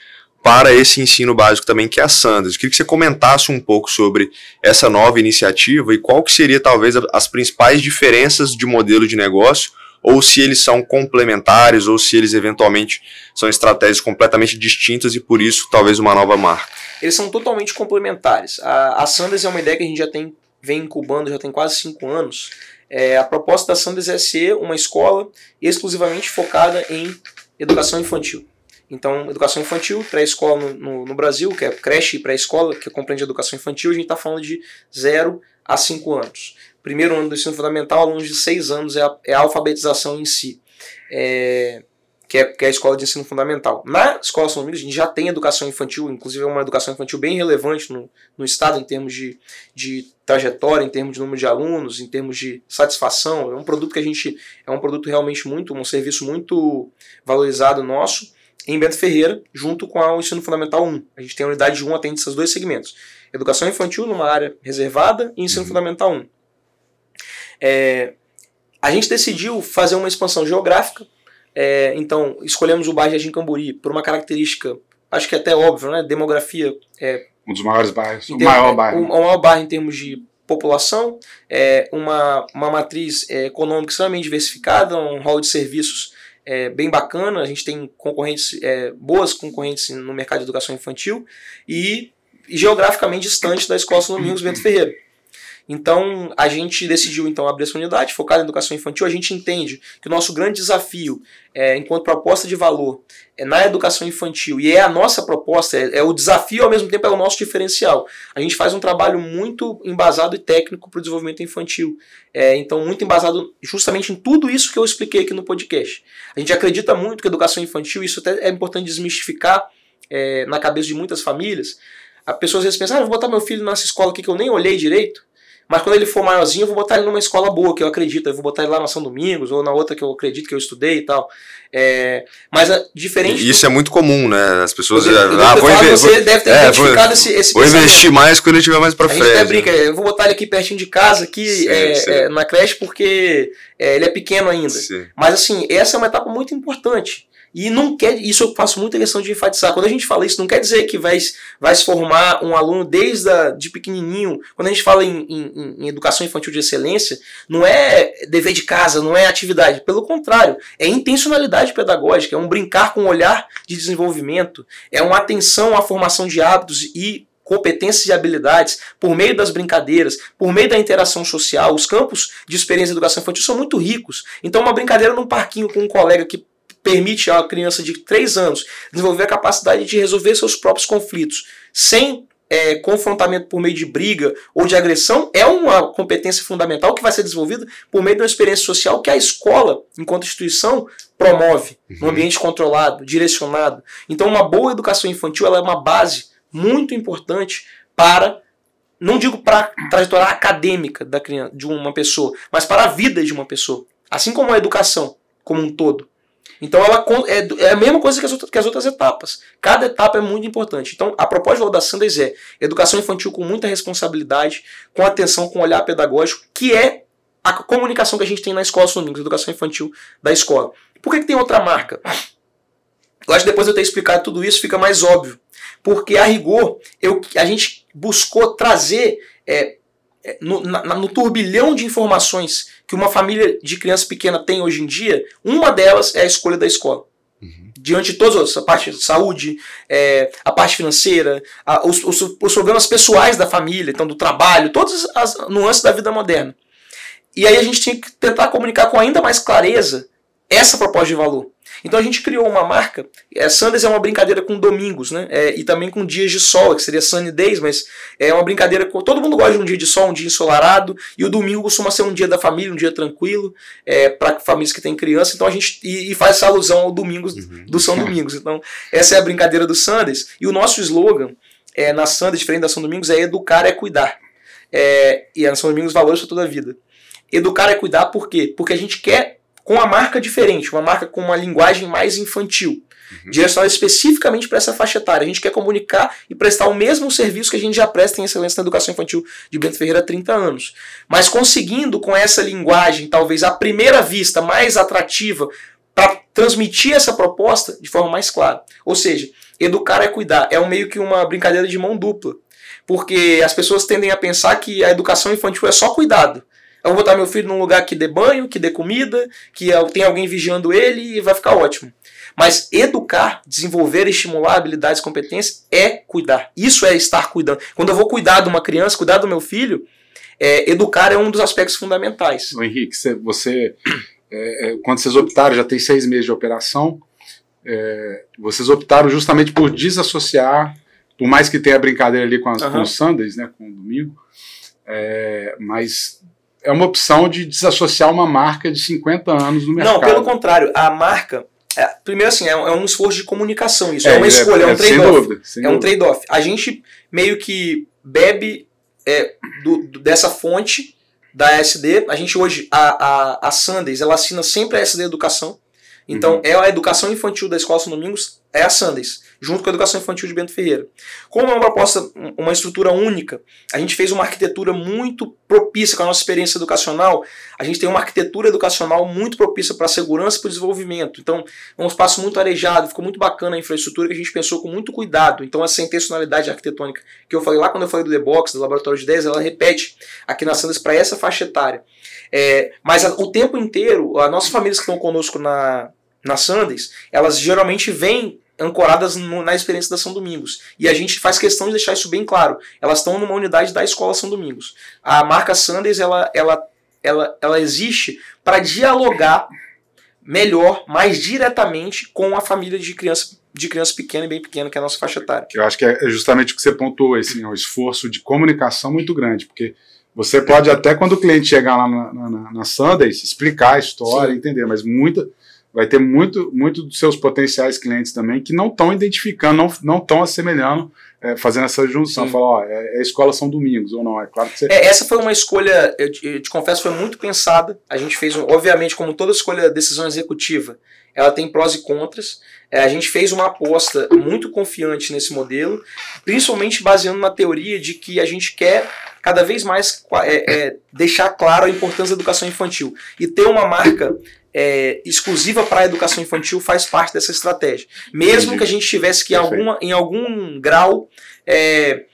B: para esse ensino básico também, que é a Sanders. Eu queria que você comentasse um pouco sobre essa nova iniciativa e qual que seria talvez as principais diferenças de modelo de negócio ou se eles são complementares, ou se eles eventualmente são estratégias completamente distintas e por isso talvez uma nova marca.
A: Eles são totalmente complementares. A, a Sanders é uma ideia que a gente já tem, vem incubando já tem quase cinco anos. É, a proposta da Sanders é ser uma escola exclusivamente focada em educação infantil. Então, educação infantil, pré-escola no, no, no, Brasil, que é creche e pré-escola, que compreende educação infantil, a gente está falando de 0 a 5 anos primeiro ano do ensino fundamental, alunos de seis anos, é a, é a alfabetização em si, é, que, é, que é a escola de ensino fundamental. Na escola São Domingos, a gente já tem educação infantil, inclusive é uma educação infantil bem relevante no, no estado, em termos de, de trajetória, em termos de número de alunos, em termos de satisfação. É um produto que a gente. É um produto realmente muito, um serviço muito valorizado nosso em Bento Ferreira, junto com o ensino fundamental 1. A gente tem a unidade de 1 atende esses dois segmentos. Educação infantil numa área reservada e ensino uhum. fundamental 1. É, a gente decidiu fazer uma expansão geográfica, é, então escolhemos o bairro de Camburi por uma característica, acho que é até óbvio, né? Demografia. É,
C: um dos maiores bairros, o maior bairro.
A: O, maior bairro em termos de população, é, uma, uma matriz é, econômica extremamente diversificada, um hall de serviços é, bem bacana, a gente tem concorrentes, é, boas concorrentes no mercado de educação infantil e, e geograficamente distante da Escola São Domingos Bento Ferreira. Então, a gente decidiu então abrir essa unidade focada em educação infantil. A gente entende que o nosso grande desafio, é, enquanto proposta de valor, é na educação infantil e é a nossa proposta, é, é o desafio ao mesmo tempo é o nosso diferencial. A gente faz um trabalho muito embasado e técnico para o desenvolvimento infantil. É, então, muito embasado justamente em tudo isso que eu expliquei aqui no podcast. A gente acredita muito que a educação infantil, isso até é importante desmistificar é, na cabeça de muitas famílias. As pessoas às vezes pensam, ah, vou botar meu filho nessa escola aqui que eu nem olhei direito. Mas quando ele for maiorzinho, eu vou botar ele numa escola boa, que eu acredito. Eu vou botar ele lá na São Domingos, ou na outra que eu acredito que eu estudei e tal. É, mas a, diferente.
B: Isso do... é muito comum, né? As pessoas.
A: Eu, eu, ah, vou investir. Você deve ter é, identificado
B: vou,
A: esse, esse
B: Vou investir mais quando ele estiver mais pra frente. A gente
A: até brinca, eu vou botar ele aqui pertinho de casa, aqui sim, é, sim. É, na creche, porque é, ele é pequeno ainda. Sim. Mas assim, essa é uma etapa muito importante. E não quer, isso eu faço muita questão de enfatizar. Quando a gente fala isso, não quer dizer que vai, vai se formar um aluno desde a, de pequenininho. Quando a gente fala em, em, em, educação infantil de excelência, não é dever de casa, não é atividade. Pelo contrário, é intencionalidade pedagógica, é um brincar com o olhar de desenvolvimento, é uma atenção à formação de hábitos e competências e habilidades por meio das brincadeiras, por meio da interação social. Os campos de experiência de educação infantil são muito ricos. Então, uma brincadeira num parquinho com um colega que permite a criança de 3 anos desenvolver a capacidade de resolver seus próprios conflitos sem é, confrontamento por meio de briga ou de agressão é uma competência fundamental que vai ser desenvolvida por meio de uma experiência social que a escola, enquanto instituição, promove uhum. no ambiente controlado, direcionado. Então, uma boa educação infantil ela é uma base muito importante para, não digo para a trajetória acadêmica da criança, de uma pessoa, mas para a vida de uma pessoa. Assim como a educação como um todo. Então ela é, é a mesma coisa que as, outras, que as, outras, etapas. Cada etapa é muito importante. Então a proposta da Sanders é educação infantil com muita responsabilidade, com atenção, com olhar pedagógico, que é a comunicação que a gente tem na escola Domingos, educação infantil da escola. Por que, que tem outra marca? Eu acho que depois de eu ter explicado tudo isso fica mais óbvio. Porque a rigor, eu, a gente buscou trazer é no, na, no turbilhão de informações que uma família de criança pequena tem hoje em dia, uma delas é a escolha da escola. Uhum. Diante de todas as a parte de saúde, é, a parte financeira, a, os, os, os, problemas pessoais da família, então do trabalho, todas as nuances da vida moderna. E aí a gente tinha que tentar comunicar com ainda mais clareza essa proposta de valor. Então a gente criou uma marca. É, Sundays é uma brincadeira com domingos, né? É, e também com dias de sol, que seria Sunny Days, mas é uma brincadeira com. Todo mundo gosta de um dia de sol, um dia ensolarado, e o domingo costuma ser um dia da família, um dia tranquilo, é, para famílias que têm criança. Então a gente. E, e faz essa alusão ao domingos uhum. do São Domingos. Então, essa é a brincadeira do Sundays. E o nosso slogan é, na Sundays, diferente da São Domingos, é educar é cuidar. É, e a São Domingos valores para toda a vida. Educar é cuidar por quê? Porque a gente quer com uma marca diferente, uma marca com uma linguagem mais infantil. Uhum. Direcionada especificamente para essa faixa etária. A gente quer comunicar e prestar o mesmo serviço que a gente já presta em excelência na educação infantil de Bento Ferreira há 30 anos. Mas conseguindo com essa linguagem, talvez à primeira vista, mais atrativa, para transmitir essa proposta de forma mais clara. Ou seja, educar é cuidar. É um meio que uma brincadeira de mão dupla. Porque as pessoas tendem a pensar que a educação infantil é só cuidado. Eu vou botar meu filho num lugar que dê banho, que dê comida, que tem alguém vigiando ele e vai ficar ótimo. Mas educar, desenvolver, estimular habilidades e competências é cuidar. Isso é estar cuidando. Quando eu vou cuidar de uma criança, cuidar do meu filho, é, educar é um dos aspectos fundamentais.
C: O Henrique, você, é, é, quando vocês optaram, já tem seis meses de operação, é, vocês optaram justamente por desassociar, por mais que tenha brincadeira ali com, as, uhum. com os Sundays, né, com o domingo, é, mas é uma opção de desassociar uma marca de 50 anos no mercado.
A: Não, pelo contrário, a marca. É, primeiro, assim, é um, é um, esforço de comunicação. Isso é, é uma escolha, é, um é, trade-off. É um trade-off. A gente meio que bebe é, do, do, dessa fonte da SD. A gente hoje, a, a, a Sundays, ela assina sempre a SD Educação. Então, uhum. é a educação infantil da Escola São Domingos, é a Sundays junto com a educação infantil de Bento Ferreira. Como é uma proposta, uma estrutura única, a gente fez uma arquitetura muito propícia com a nossa experiência educacional. A gente tem uma arquitetura educacional muito propícia para a segurança e para o desenvolvimento. Então, é um espaço muito arejado, ficou muito bacana a infraestrutura que a gente pensou com muito cuidado. Então, essa intencionalidade arquitetônica que eu falei lá quando eu falei do The Box, do Laboratório de Ideias, ela repete aqui na Sanders para essa faixa etária. É, mas a, o tempo inteiro, as nossas famílias que estão conosco na, na Sanders, elas geralmente vêm ancoradas no, na experiência da São Domingos. E a gente faz questão de deixar isso bem claro. Elas estão numa unidade da Escola São Domingos. A marca Sanders ela, ela, ela, ela existe para dialogar melhor, mais diretamente com a família de criança de criança pequena e bem pequena, que é a nossa faixa etária.
C: Eu acho que é justamente o que você pontuou, assim, um esforço de comunicação muito grande, porque você pode até, quando o cliente chegar lá na, na, na Sundays, explicar a história, Sim. entender, mas muita vai ter muito, muito dos seus potenciais clientes também que não estão identificando, não estão assemelhando, é, fazendo essa junção, falar, ó, é, é, escola São Domingos ou não, é claro que você...
A: É, essa foi uma escolha, eu te, eu te, confesso, foi muito pensada, a gente fez, obviamente, como toda escolha, decisão executiva, ela tem prós e contras, é, a gente fez uma aposta muito confiante nesse modelo, principalmente baseando na teoria de que a gente quer cada vez mais é, é, deixar claro a importância da educação infantil e ter uma marca é, exclusiva para a educação infantil faz parte dessa estratégia. Mesmo Entendi. que a gente tivesse que, em, alguma, em algum grau, é,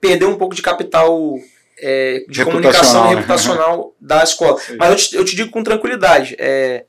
A: perder um pouco de capital é, de comunicação né? reputacional da escola. Mas eu te, eu te, digo com tranquilidade, é,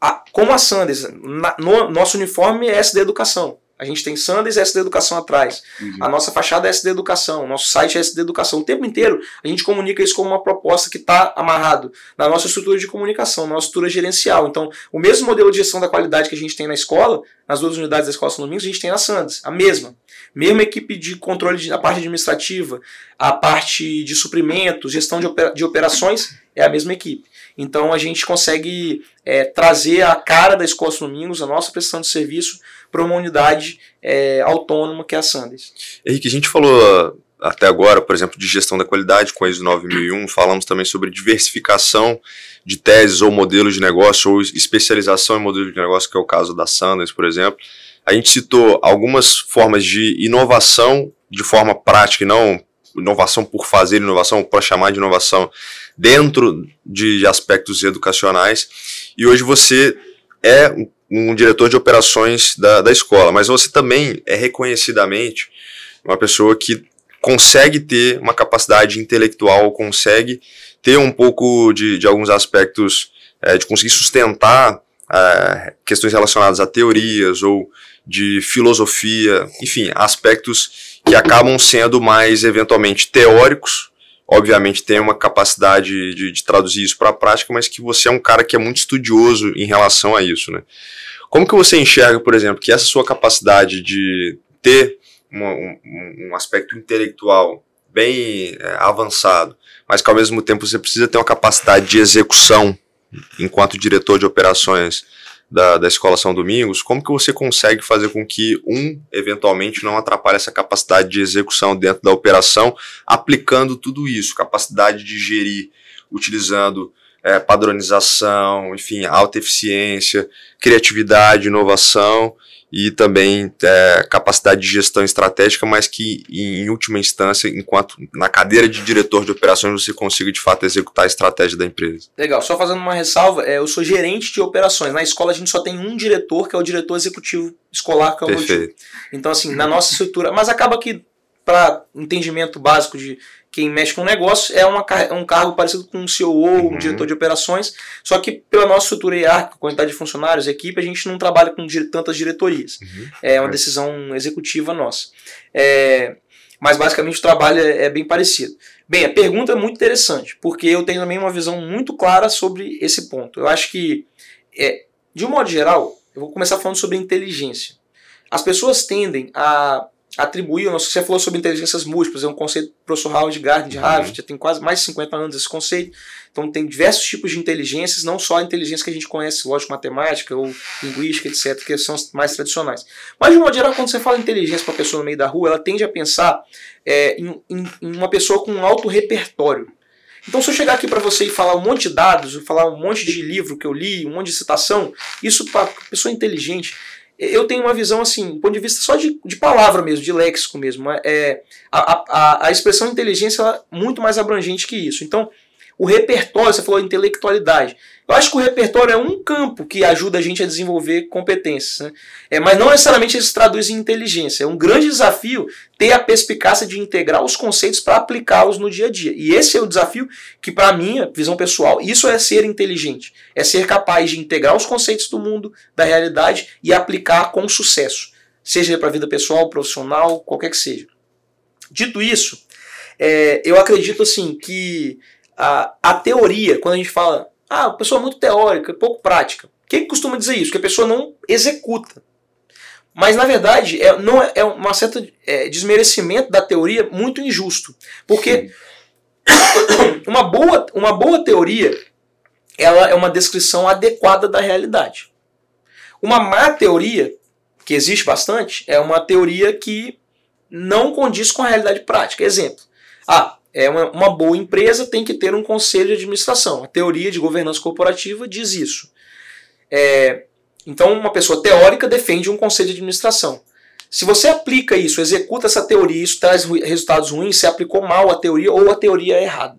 A: a, como a Sanders, na, no, nosso uniforme é SD Educação. A gente tem Sanders e SD Educação atrás. Uhum. A nossa fachada é SD Educação, o nosso site é SD Educação. O tempo inteiro a gente comunica isso como uma proposta que está amarrado na nossa estrutura de comunicação, na nossa estrutura gerencial. Então, o mesmo modelo de gestão da qualidade que a gente tem na escola, nas duas unidades da escola São Domingos, a gente tem na Sanders, a mesma. Mesma equipe de controle da parte administrativa, a parte de suprimentos, gestão de, opera, de operações, é a mesma equipe. Então a gente consegue é, trazer a cara da Escola São Domingos, a nossa prestação de serviço, para uma unidade é, autônoma que é a Sandes.
B: Henrique, a gente falou até agora, por exemplo, de gestão da qualidade com a ISO 9001, falamos também sobre diversificação de teses ou modelos de negócio, ou especialização em modelos de negócio, que é o caso da Sanders, por exemplo. A gente citou algumas formas de inovação de forma prática e não inovação por fazer inovação, para chamar de inovação dentro de aspectos educacionais. E hoje você é diretor de operações da, da escola, mas você também é reconhecidamente uma pessoa que consegue ter uma capacidade intelectual, consegue ter um pouco de, de alguns aspectos, é, de conseguir sustentar é, questões relacionadas a teorias ou de filosofia, enfim, aspectos que acabam sendo mais eventualmente teóricos. Obviamente tem uma capacidade de, de traduzir isso para a prática, mas que você é um cara que é muito estudioso em relação a isso, né? Como que você enxerga, por exemplo, que essa sua capacidade de ter um, um, aspecto intelectual bem é, avançado, mas que ao mesmo tempo você precisa ter uma capacidade de execução enquanto diretor de operações da, da Escola São Domingos, como que você consegue fazer com que um, eventualmente, não atrapalhe essa capacidade de execução dentro da operação, aplicando tudo isso, capacidade de gerir, utilizando é, padronização, enfim, alta eficiência, criatividade, inovação e também é, capacidade de gestão estratégica, mas que em última instância, enquanto na cadeira de diretor de operações você consiga de fato executar a estratégia da empresa.
A: Legal, só fazendo uma ressalva, é, eu sou gerente de operações. Na escola a gente só tem um diretor, que é o diretor executivo escolar, que é o Perfeito. Então, assim, na nossa estrutura. Mas acaba que, para entendimento básico de quem mexe com negócio é uma, um cargo parecido com um CEO, uhum. um diretor de operações, só que pela nossa estrutura hierárquica, quantidade de funcionários, equipe, a gente não trabalha com tantas diretorias. Uhum. É uma decisão executiva nossa. É, mas basicamente o trabalho é, é, bem parecido. Bem, a pergunta é muito interessante, porque eu tenho também uma visão muito clara sobre esse ponto. Eu acho que, é, de um modo geral, eu vou começar falando sobre inteligência. As pessoas tendem a atribuir, você falou sobre inteligências múltiplas, é um conceito do professor Howard Gardner de Harvard, uhum. já tem quase mais de 50 anos esse conceito. Então tem diversos tipos de inteligências, não só a inteligência que a gente conhece, lógico, matemática ou linguística, etc., que são as mais tradicionais. Mas de modo geral, quando você fala inteligência para a pessoa no meio da rua, ela tende a pensar é, em, em, em uma pessoa com um alto repertório. Então, se eu chegar aqui para você e falar um monte de dados, falar um monte de livro que eu li, um monte de citação, isso para pessoa inteligente eu tenho uma visão assim, do ponto de vista só de, de palavra mesmo, de léxico mesmo. É, a, a, a expressão inteligência é muito mais abrangente que isso. Então, o repertório, você falou intelectualidade. Eu acho que o repertório é um campo que ajuda a gente a desenvolver competências. Né? É, mas não necessariamente isso traduz em inteligência. É um grande desafio ter a perspicácia de integrar os conceitos para aplicá-los no dia a dia. E esse é o desafio que, para minha visão pessoal, isso é ser inteligente. É ser capaz de integrar os conceitos do mundo, da realidade e aplicar com sucesso. Seja para a vida pessoal, profissional, qualquer que seja. Dito isso, é, eu acredito assim que a, a teoria, quando a gente fala, ah, a pessoa é muito teórica, pouco prática. Quem costuma dizer isso? Que a pessoa não executa. Mas na verdade é, não é, é uma certa é, desmerecimento da teoria muito injusto, porque [coughs] uma boa, uma boa teoria ela é uma descrição adequada da realidade. Uma má teoria, que existe bastante, é uma teoria que não condiz com a realidade prática. Exemplo: ah, é uma, uma boa empresa tem que ter um conselho de administração. A teoria de governança corporativa diz isso. É, então, uma pessoa teórica defende um conselho de administração. Se você aplica isso, executa essa teoria, isso traz resultados ruins, você aplicou mal a teoria ou a teoria é errada.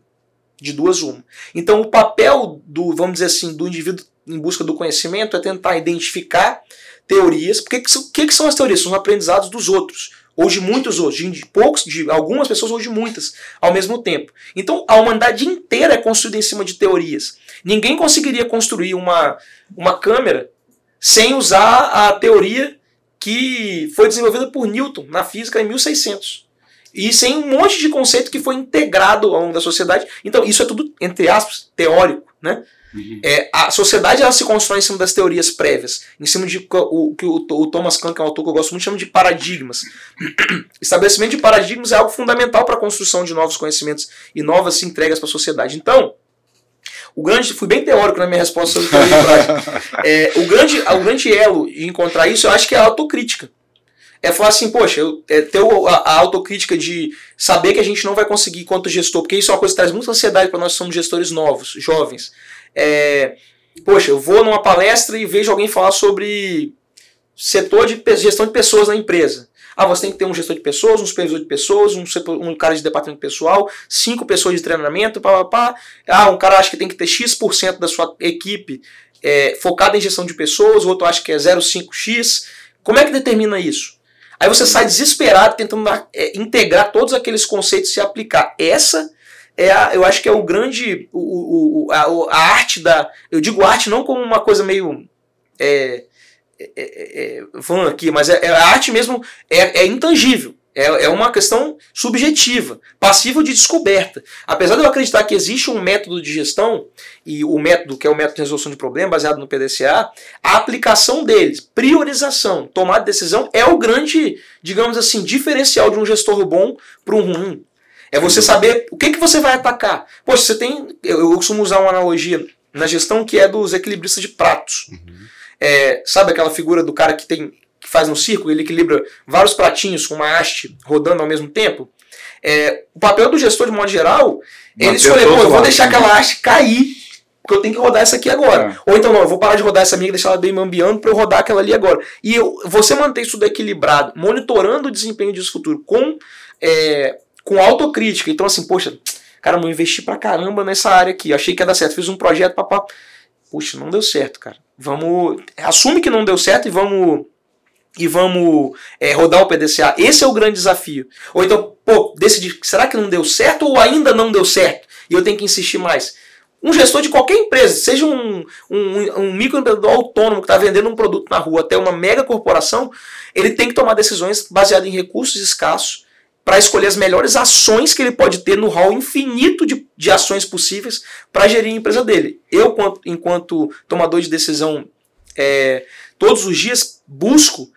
A: De duas uma. Então, o papel do, vamos dizer assim, do indivíduo em busca do conhecimento é tentar identificar teorias. O que, que, que são as teorias? São os aprendizados dos outros ou de muitos outros, de poucos, de algumas pessoas ou de muitas ao mesmo tempo. Então a humanidade inteira é construída em cima de teorias. Ninguém conseguiria construir uma, uma câmera sem usar a teoria que foi desenvolvida por Newton na física em 1600. E sem um monte de conceito que foi integrado ao longo da sociedade. Então, isso é tudo, entre aspas, teórico. Né? Uhum. É, a sociedade ela se constrói em cima das teorias prévias, em cima de o que o, o, Thomas Kahn, que é um autor que eu gosto muito, chama de paradigmas. [clears throat] Estabelecimento de paradigmas é algo fundamental para a construção de novos conhecimentos e novas entregas para a sociedade. Então, o grande, fui bem teórico na minha resposta sobre teoria é, o, grande, o grande elo de encontrar isso, eu acho que é a autocrítica. É falar assim, poxa, eu, é, ter a, a, autocrítica de saber que a gente não vai conseguir quanto gestor, porque isso é uma coisa que traz muita ansiedade para nós que somos gestores novos, jovens. É, poxa, eu vou numa palestra e vejo alguém falar sobre setor de gestão de pessoas na empresa. Ah, você tem que ter um gestor de pessoas, um supervisor de pessoas, um, um cara de departamento pessoal, cinco pessoas de treinamento, pá, pá, pá. Ah, um cara acha que tem que ter X% da sua equipe é, focada em gestão de pessoas, o outro acha que é 0,5X. Como é que determina isso? Aí você sai desesperado tentando é, integrar todos aqueles conceitos e aplicar. Essa é a, eu acho que é o grande. O, o, a, a, arte da. Eu digo arte não como uma coisa meio. É, é, é, é aqui, mas é, é, a arte mesmo é, é intangível. É, uma questão subjetiva, passível de descoberta. Apesar de eu acreditar que existe um método de gestão, e o método que é o método de resolução de problemas, baseado no PDCA, a aplicação deles, priorização, tomada de decisão, é o grande, digamos assim, diferencial de um gestor bom para um ruim. É você saber o que, que você vai atacar. Poxa, você tem. Eu, eu costumo usar uma analogia na gestão que é dos equilibristas de pratos. Uhum. É, sabe aquela figura do cara que tem que faz um círculo, ele equilibra vários pratinhos com uma haste rodando ao mesmo tempo. É, o papel do gestor, de modo geral, ele escolher, pô, eu vou deixar aquela haste cair, porque eu tenho que rodar essa aqui agora. É. Ou então, não, eu vou parar de rodar essa minha e deixar ela bem mambiando para eu rodar aquela ali agora. E eu, você manter isso tudo equilibrado, monitorando o desempenho disso futuro com, é, com autocrítica. Então, assim, poxa, cara, não investi pra caramba nessa área aqui. achei que ia dar certo. Fiz um projeto, papá. Puxa, não deu certo, cara. Vamos. Assume que não deu certo e vamos e vamos é, rodar o PDCA. Esse é o grande desafio. Ou então, pô, decidir, será que não deu certo ou ainda não deu certo? E eu tenho que insistir mais. Um gestor de qualquer empresa, seja um, um, um microempreendedor autônomo que está vendendo um produto na rua até uma mega corporação, ele tem que tomar decisões baseadas em recursos escassos para escolher as melhores ações que ele pode ter no hall infinito de, de ações possíveis para gerir a empresa dele. Eu, enquanto tomador de decisão, é, todos os dias busco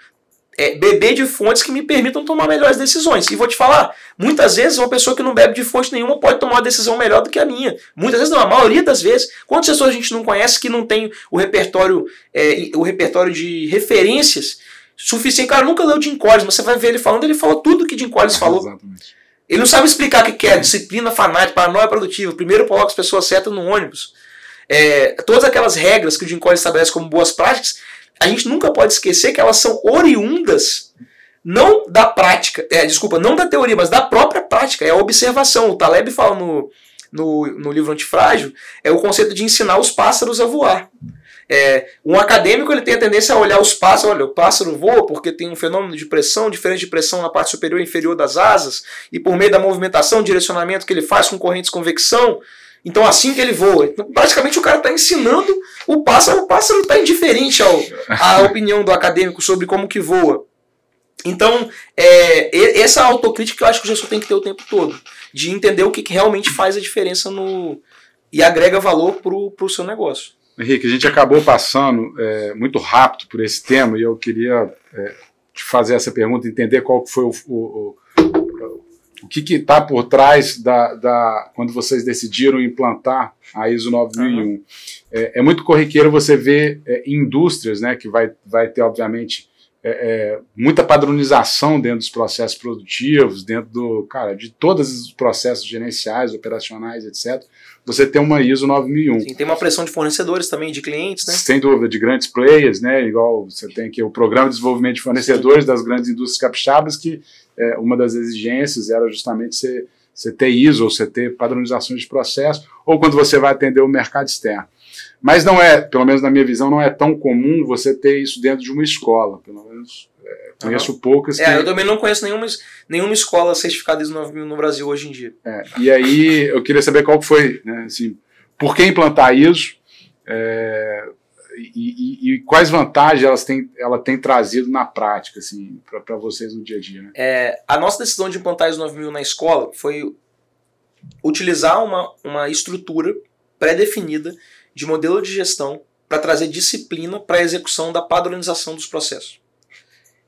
A: é, beber de fontes que me permitam tomar melhores decisões. E vou te falar, muitas vezes uma pessoa que não bebe de fonte nenhuma pode tomar uma decisão melhor do que a minha. Muitas vezes não, a maioria das vezes. Quantas pessoas a gente não conhece que não tem o repertório, é, o repertório de referências suficiente? Cara, nunca leu Jim Collins, mas você vai ver ele falando, ele falou tudo que Jim Collins falou. Exatamente. Ele não sabe explicar o que é disciplina fanática, paranoia produtiva. Primeiro coloca as pessoas certas no ônibus. É, todas aquelas regras que o Jim Collins estabelece como boas práticas, a gente nunca pode esquecer que elas são oriundas não da prática, é, desculpa, não da teoria, mas da própria prática, é a observação. O Taleb fala no, no, no livro Antifrágil, é o conceito de ensinar os pássaros a voar. É, um acadêmico ele tem a tendência a olhar os pássaros, olha, o pássaro voa porque tem um fenômeno de pressão, diferente de pressão na parte superior e inferior das asas, e por meio da movimentação, direcionamento que ele faz com correntes de convecção, então assim que ele voa. Então, praticamente o cara está ensinando o pássaro, o pássaro está indiferente ao, à [laughs] opinião do acadêmico sobre como que voa. Então, é, essa autocrítica que eu acho que o gestor tem que ter o tempo todo. De entender o que, que realmente faz a diferença no e agrega valor para o seu negócio.
C: Henrique, a gente acabou passando é, muito rápido por esse tema e eu queria é, te fazer essa pergunta, entender qual foi o, o, o que está por trás da, da, quando vocês decidiram implantar a ISO 9001. Uhum. É, é, muito corriqueiro você ver é, indústrias, né, que vai, vai ter, obviamente, é, é, muita padronização dentro dos processos produtivos, dentro do, cara, de todos os processos gerenciais, operacionais, etc. Você tem uma ISO 9001. Sim,
A: tem uma pressão de fornecedores também, de clientes, né?
C: Sem dúvida, de grandes players, né? Igual você tem aqui o Programa de Desenvolvimento de Fornecedores Sim. das grandes indústrias capixabas, que é, uma das exigências era justamente você, você ter ISO, ou você ter padronizações de processo, ou quando você vai atender o mercado externo. Mas não é, pelo menos na minha visão, não é tão comum você ter isso dentro de uma escola. Pelo menos conheço uhum. poucas.
A: É, eu também não conheço nenhuma, nenhuma escola certificada ISO 9000 no Brasil hoje em dia.
C: É, e aí eu queria saber qual foi, né, assim, por que implantar isso? É, e, e, e, quais vantagens elas têm, ela tem trazido na prática, assim, para vocês no dia a dia? Né?
A: É, a nossa decisão de implantar ISO 9000 na escola foi utilizar uma, uma estrutura pré-definida de modelo de gestão para trazer disciplina para a execução da padronização dos processos.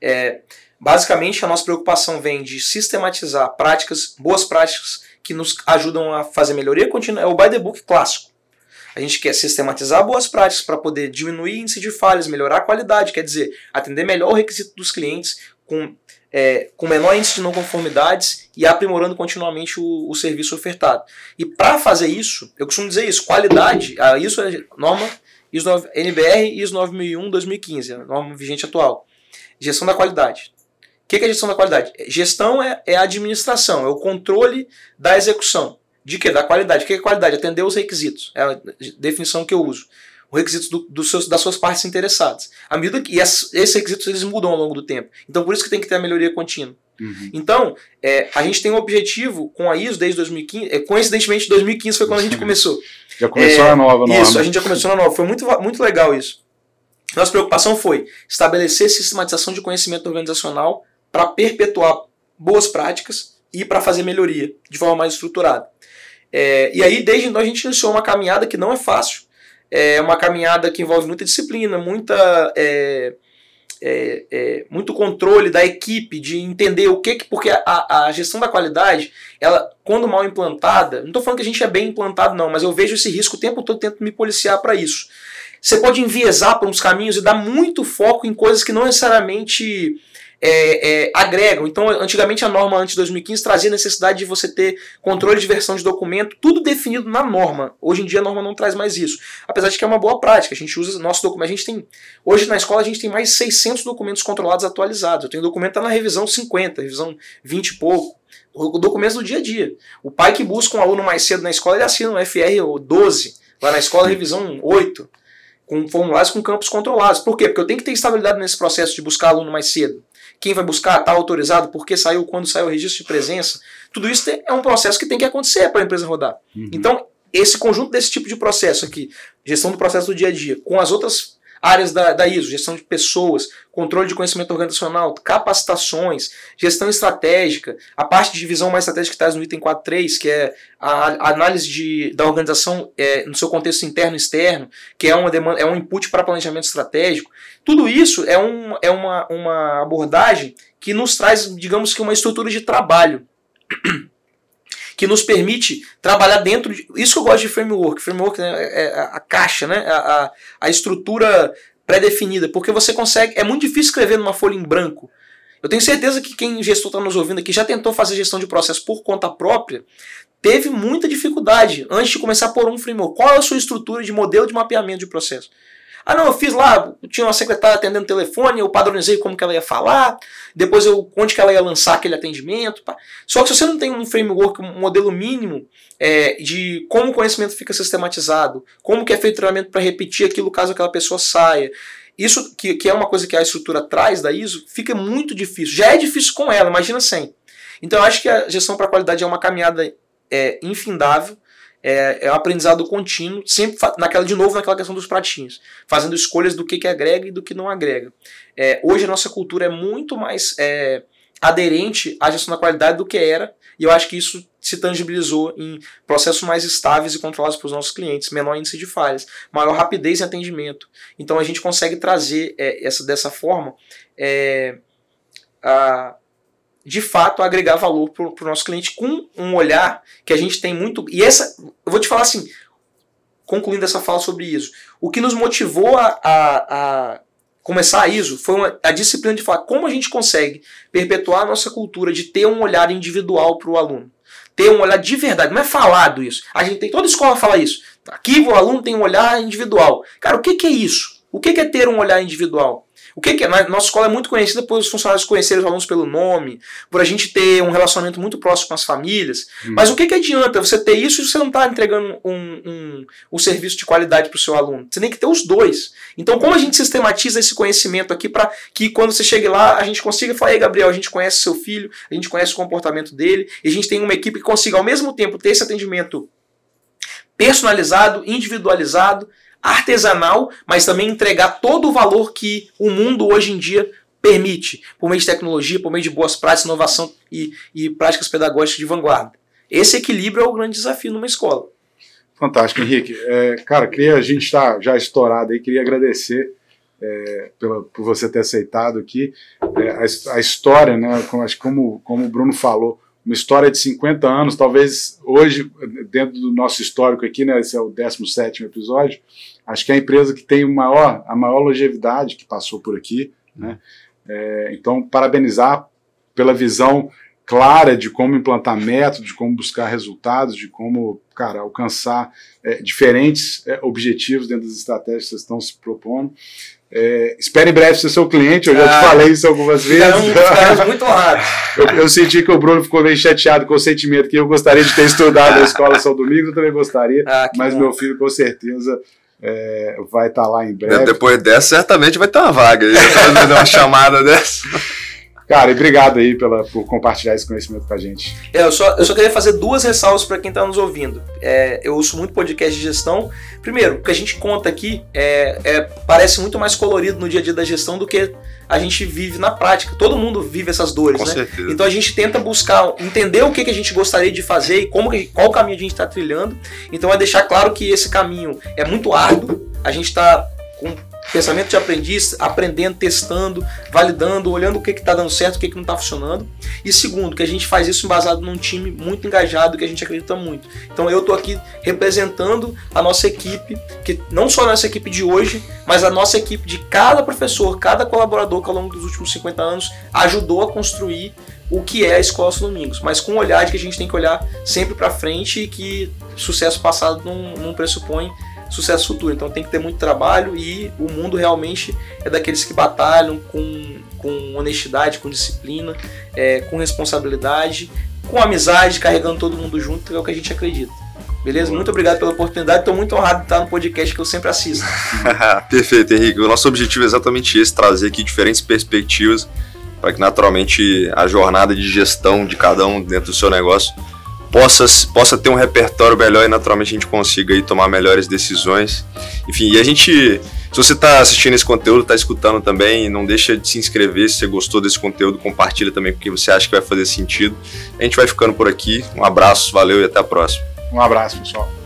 A: É, basicamente, a nossa preocupação vem de sistematizar práticas, boas práticas que nos ajudam a fazer melhoria contínua. É o by the book clássico. A gente quer sistematizar boas práticas para poder diminuir índice de falhas, melhorar a qualidade, quer dizer, atender melhor o requisito dos clientes com, é, com menor índice de não conformidades e aprimorando continuamente o, o serviço ofertado. E para fazer isso, eu costumo dizer isso, qualidade, ah, isso é norma ISO 9, NBR ISO 9001-2015, a norma vigente atual. Gestão da qualidade. O que é gestão da qualidade? Gestão é, é a administração, é o controle da execução. De que? Da qualidade. O que é qualidade? Atender os requisitos. É a definição que eu uso. Os requisitos do, do seus, das suas partes interessadas. À medida que, e esses requisitos eles mudam ao longo do tempo. Então por isso que tem que ter a melhoria contínua. Uhum. Então, é, a gente tem um objetivo com a ISO desde 2015. É, coincidentemente, 2015 foi quando a gente [laughs] começou.
C: Já começou
A: é,
C: a nova, nova.
A: Isso, a gente já começou na nova. Foi muito, muito legal isso. Nossa preocupação foi estabelecer sistematização de conhecimento organizacional para perpetuar boas práticas e para fazer melhoria de forma mais estruturada. É, e aí, desde então, a gente iniciou uma caminhada que não é fácil. É uma caminhada que envolve muita disciplina, muita, é, é, é, muito controle da equipe, de entender o que. Porque a, a gestão da qualidade, ela, quando mal implantada, não estou falando que a gente é bem implantado, não, mas eu vejo esse risco o tempo todo, tento me policiar para isso. Você pode enviesar para uns caminhos e dar muito foco em coisas que não necessariamente é, é, agregam. Então, antigamente a norma antes de 2015 trazia necessidade de você ter controle de versão de documento, tudo definido na norma. Hoje em dia a norma não traz mais isso. Apesar de que é uma boa prática, a gente usa nosso documento. A gente tem, hoje na escola a gente tem mais de 600 documentos controlados atualizados. Eu tenho documento tá na revisão 50, revisão 20 e pouco. O documento do dia a dia. O pai que busca um aluno mais cedo na escola, ele assina um FR 12, lá na escola revisão 8 com formulários com campos controlados. Por quê? Porque eu tenho que ter estabilidade nesse processo de buscar aluno mais cedo quem vai buscar, está autorizado, por que saiu, quando saiu o registro de presença. Tudo isso é um processo que tem que acontecer para a empresa rodar. Uhum. Então, esse conjunto desse tipo de processo aqui, gestão do processo do dia a dia, com as outras áreas da, da ISO, gestão de pessoas, controle de conhecimento organizacional, capacitações, gestão estratégica, a parte de divisão mais estratégica que está no item 4.3, que é a, análise de, da organização é, no seu contexto interno e externo, que é, uma demanda, é um input para planejamento estratégico. Tudo isso é, um, é uma, uma abordagem que nos traz, digamos que, uma estrutura de trabalho. Que nos permite trabalhar dentro de. Isso que eu gosto de framework. Framework né, é, é a caixa, né, a, a estrutura pré-definida, porque você consegue. É muito difícil escrever numa folha em branco. Eu tenho certeza que quem gestor está nos ouvindo aqui já tentou fazer gestão de processo por conta própria, teve muita dificuldade antes de começar por um framework. Qual é a sua estrutura de modelo de mapeamento de processo? Ah, não, eu fiz lá, tinha uma secretária atendendo telefone, eu padronizei como que ela ia falar, depois eu onde que ela ia lançar aquele atendimento. Pá. Só que se você não tem um framework, um modelo mínimo é, de como o conhecimento fica sistematizado, como que é feito o treinamento para repetir aquilo caso aquela pessoa saia, isso que, que é uma coisa que a estrutura traz da ISO, fica muito difícil. Já é difícil com ela, imagina sem. Então eu acho que a gestão para qualidade é uma caminhada é, infindável é, é um aprendizado contínuo, sempre naquela de novo naquela questão dos pratinhos, fazendo escolhas do que, que agrega e do que não agrega. É, hoje a nossa cultura é muito mais é, aderente à gestão da qualidade do que era, e eu acho que isso se tangibilizou em processos mais estáveis e controlados para os nossos clientes, menor índice de falhas, maior rapidez em atendimento. Então a gente consegue trazer é, essa dessa forma é, a, de fato agregar valor para o nosso cliente com um olhar que a gente tem muito. E essa, eu vou te falar assim, concluindo essa fala sobre isso, o que nos motivou a, a, a começar a ISO foi uma, a disciplina de falar como a gente consegue perpetuar a nossa cultura de ter um olhar individual para o aluno. Ter um olhar de verdade, não é falado isso. A gente tem toda escola fala isso. Aqui o aluno tem um olhar individual. Cara, o que, que é isso? O que, que é ter um olhar individual? O que, que é? Nossa escola é muito conhecida por os funcionários conhecerem os alunos pelo nome, por a gente ter um relacionamento muito próximo com as famílias. Hum. Mas o que, que adianta você ter isso e você não está entregando um, um, um, serviço de qualidade para o seu aluno? Você tem que ter os dois. Então, como a gente sistematiza esse conhecimento aqui para que quando você chegue lá, a gente consiga falar, ei, Gabriel, a gente conhece seu filho, a gente conhece o comportamento dele, e a gente tem uma equipe que consiga ao mesmo tempo ter esse atendimento personalizado, individualizado, artesanal, mas também entregar todo o valor que o mundo hoje em dia permite, por meio de tecnologia, por meio de boas práticas, inovação e, e práticas pedagógicas de vanguarda. Esse equilíbrio é o grande desafio numa escola.
C: Fantástico, Henrique. É, cara, queria, a gente está já estourado aí, queria agradecer é, pela, por você ter aceitado aqui é, a, a, história, né? Como, como, o Bruno falou, uma história de 50 anos, talvez hoje, dentro do nosso histórico aqui, né, esse é o 17 episódio, acho que é a empresa que tem maior, a maior longevidade que passou por aqui. Né? É, então, parabenizar pela visão clara de como implantar métodos, de como buscar resultados, de como, cara, alcançar é, diferentes é, objetivos dentro das estratégias que vocês estão se propondo. É, espere em breve ser seu cliente, eu já ah, te falei isso algumas vezes.
A: Ficaremos muito honrados. [laughs]
C: Eu, eu, senti que o Bruno ficou meio chateado com o sentimento que eu gostaria de ter estudado na escola São Domingos, eu também gostaria, ah, mas bom. meu filho com certeza é, vai estar tá lá em breve.
B: Depois dessa, certamente vai ter uma vaga aí, uma [laughs] chamada dessa.
C: Cara, e obrigado aí pela, por compartilhar esse conhecimento com a gente.
A: É, eu, só, eu só queria fazer duas ressalvas para quem está nos ouvindo. É, eu ouço muito podcast de gestão. Primeiro, o que a gente conta aqui é, é, parece muito mais colorido no dia a dia da gestão do que a gente vive na prática. Todo mundo vive essas dores, com né? Certeza. Então a gente tenta buscar entender o que, que a gente gostaria de fazer e como qual caminho a gente está trilhando. Então é deixar claro que esse caminho é muito árduo. A gente está com pensamento de aprendiz, aprendendo, testando, validando, olhando o que está dando certo, o que, que não está funcionando. E segundo, que a gente faz isso baseado num time muito engajado, que a gente acredita muito. Então eu estou aqui representando a nossa equipe, que não só a nossa equipe de hoje, mas a nossa equipe de cada professor, cada colaborador que ao longo dos últimos 50 anos ajudou a construir o que é a Escola dos Domingos, mas com um olhar de que a gente tem que olhar sempre para frente e que sucesso passado não, não pressupõe sucesso futuro. Então tem que ter muito trabalho e o mundo realmente é daqueles que batalham com, com honestidade, com disciplina, é, com responsabilidade, com amizade, carregando todo mundo junto, que é o que a gente acredita. Beleza? Muito obrigado pela oportunidade. Estou muito honrado de estar no podcast que eu sempre assisto. [laughs]
B: Perfeito, Henrique. O nosso objetivo é exatamente esse: trazer aqui diferentes perspectivas para que naturalmente a jornada de gestão de cada um dentro do seu negócio possa, possa ter um repertório melhor e naturalmente a gente consiga aí tomar melhores decisões. Enfim, e a gente, se você está assistindo esse conteúdo, está escutando também, não deixa de se inscrever se você gostou desse conteúdo, compartilha também porque você acha que vai fazer sentido. A gente vai ficando por aqui. Um abraço, valeu e até a próxima.
C: Um abraço, pessoal.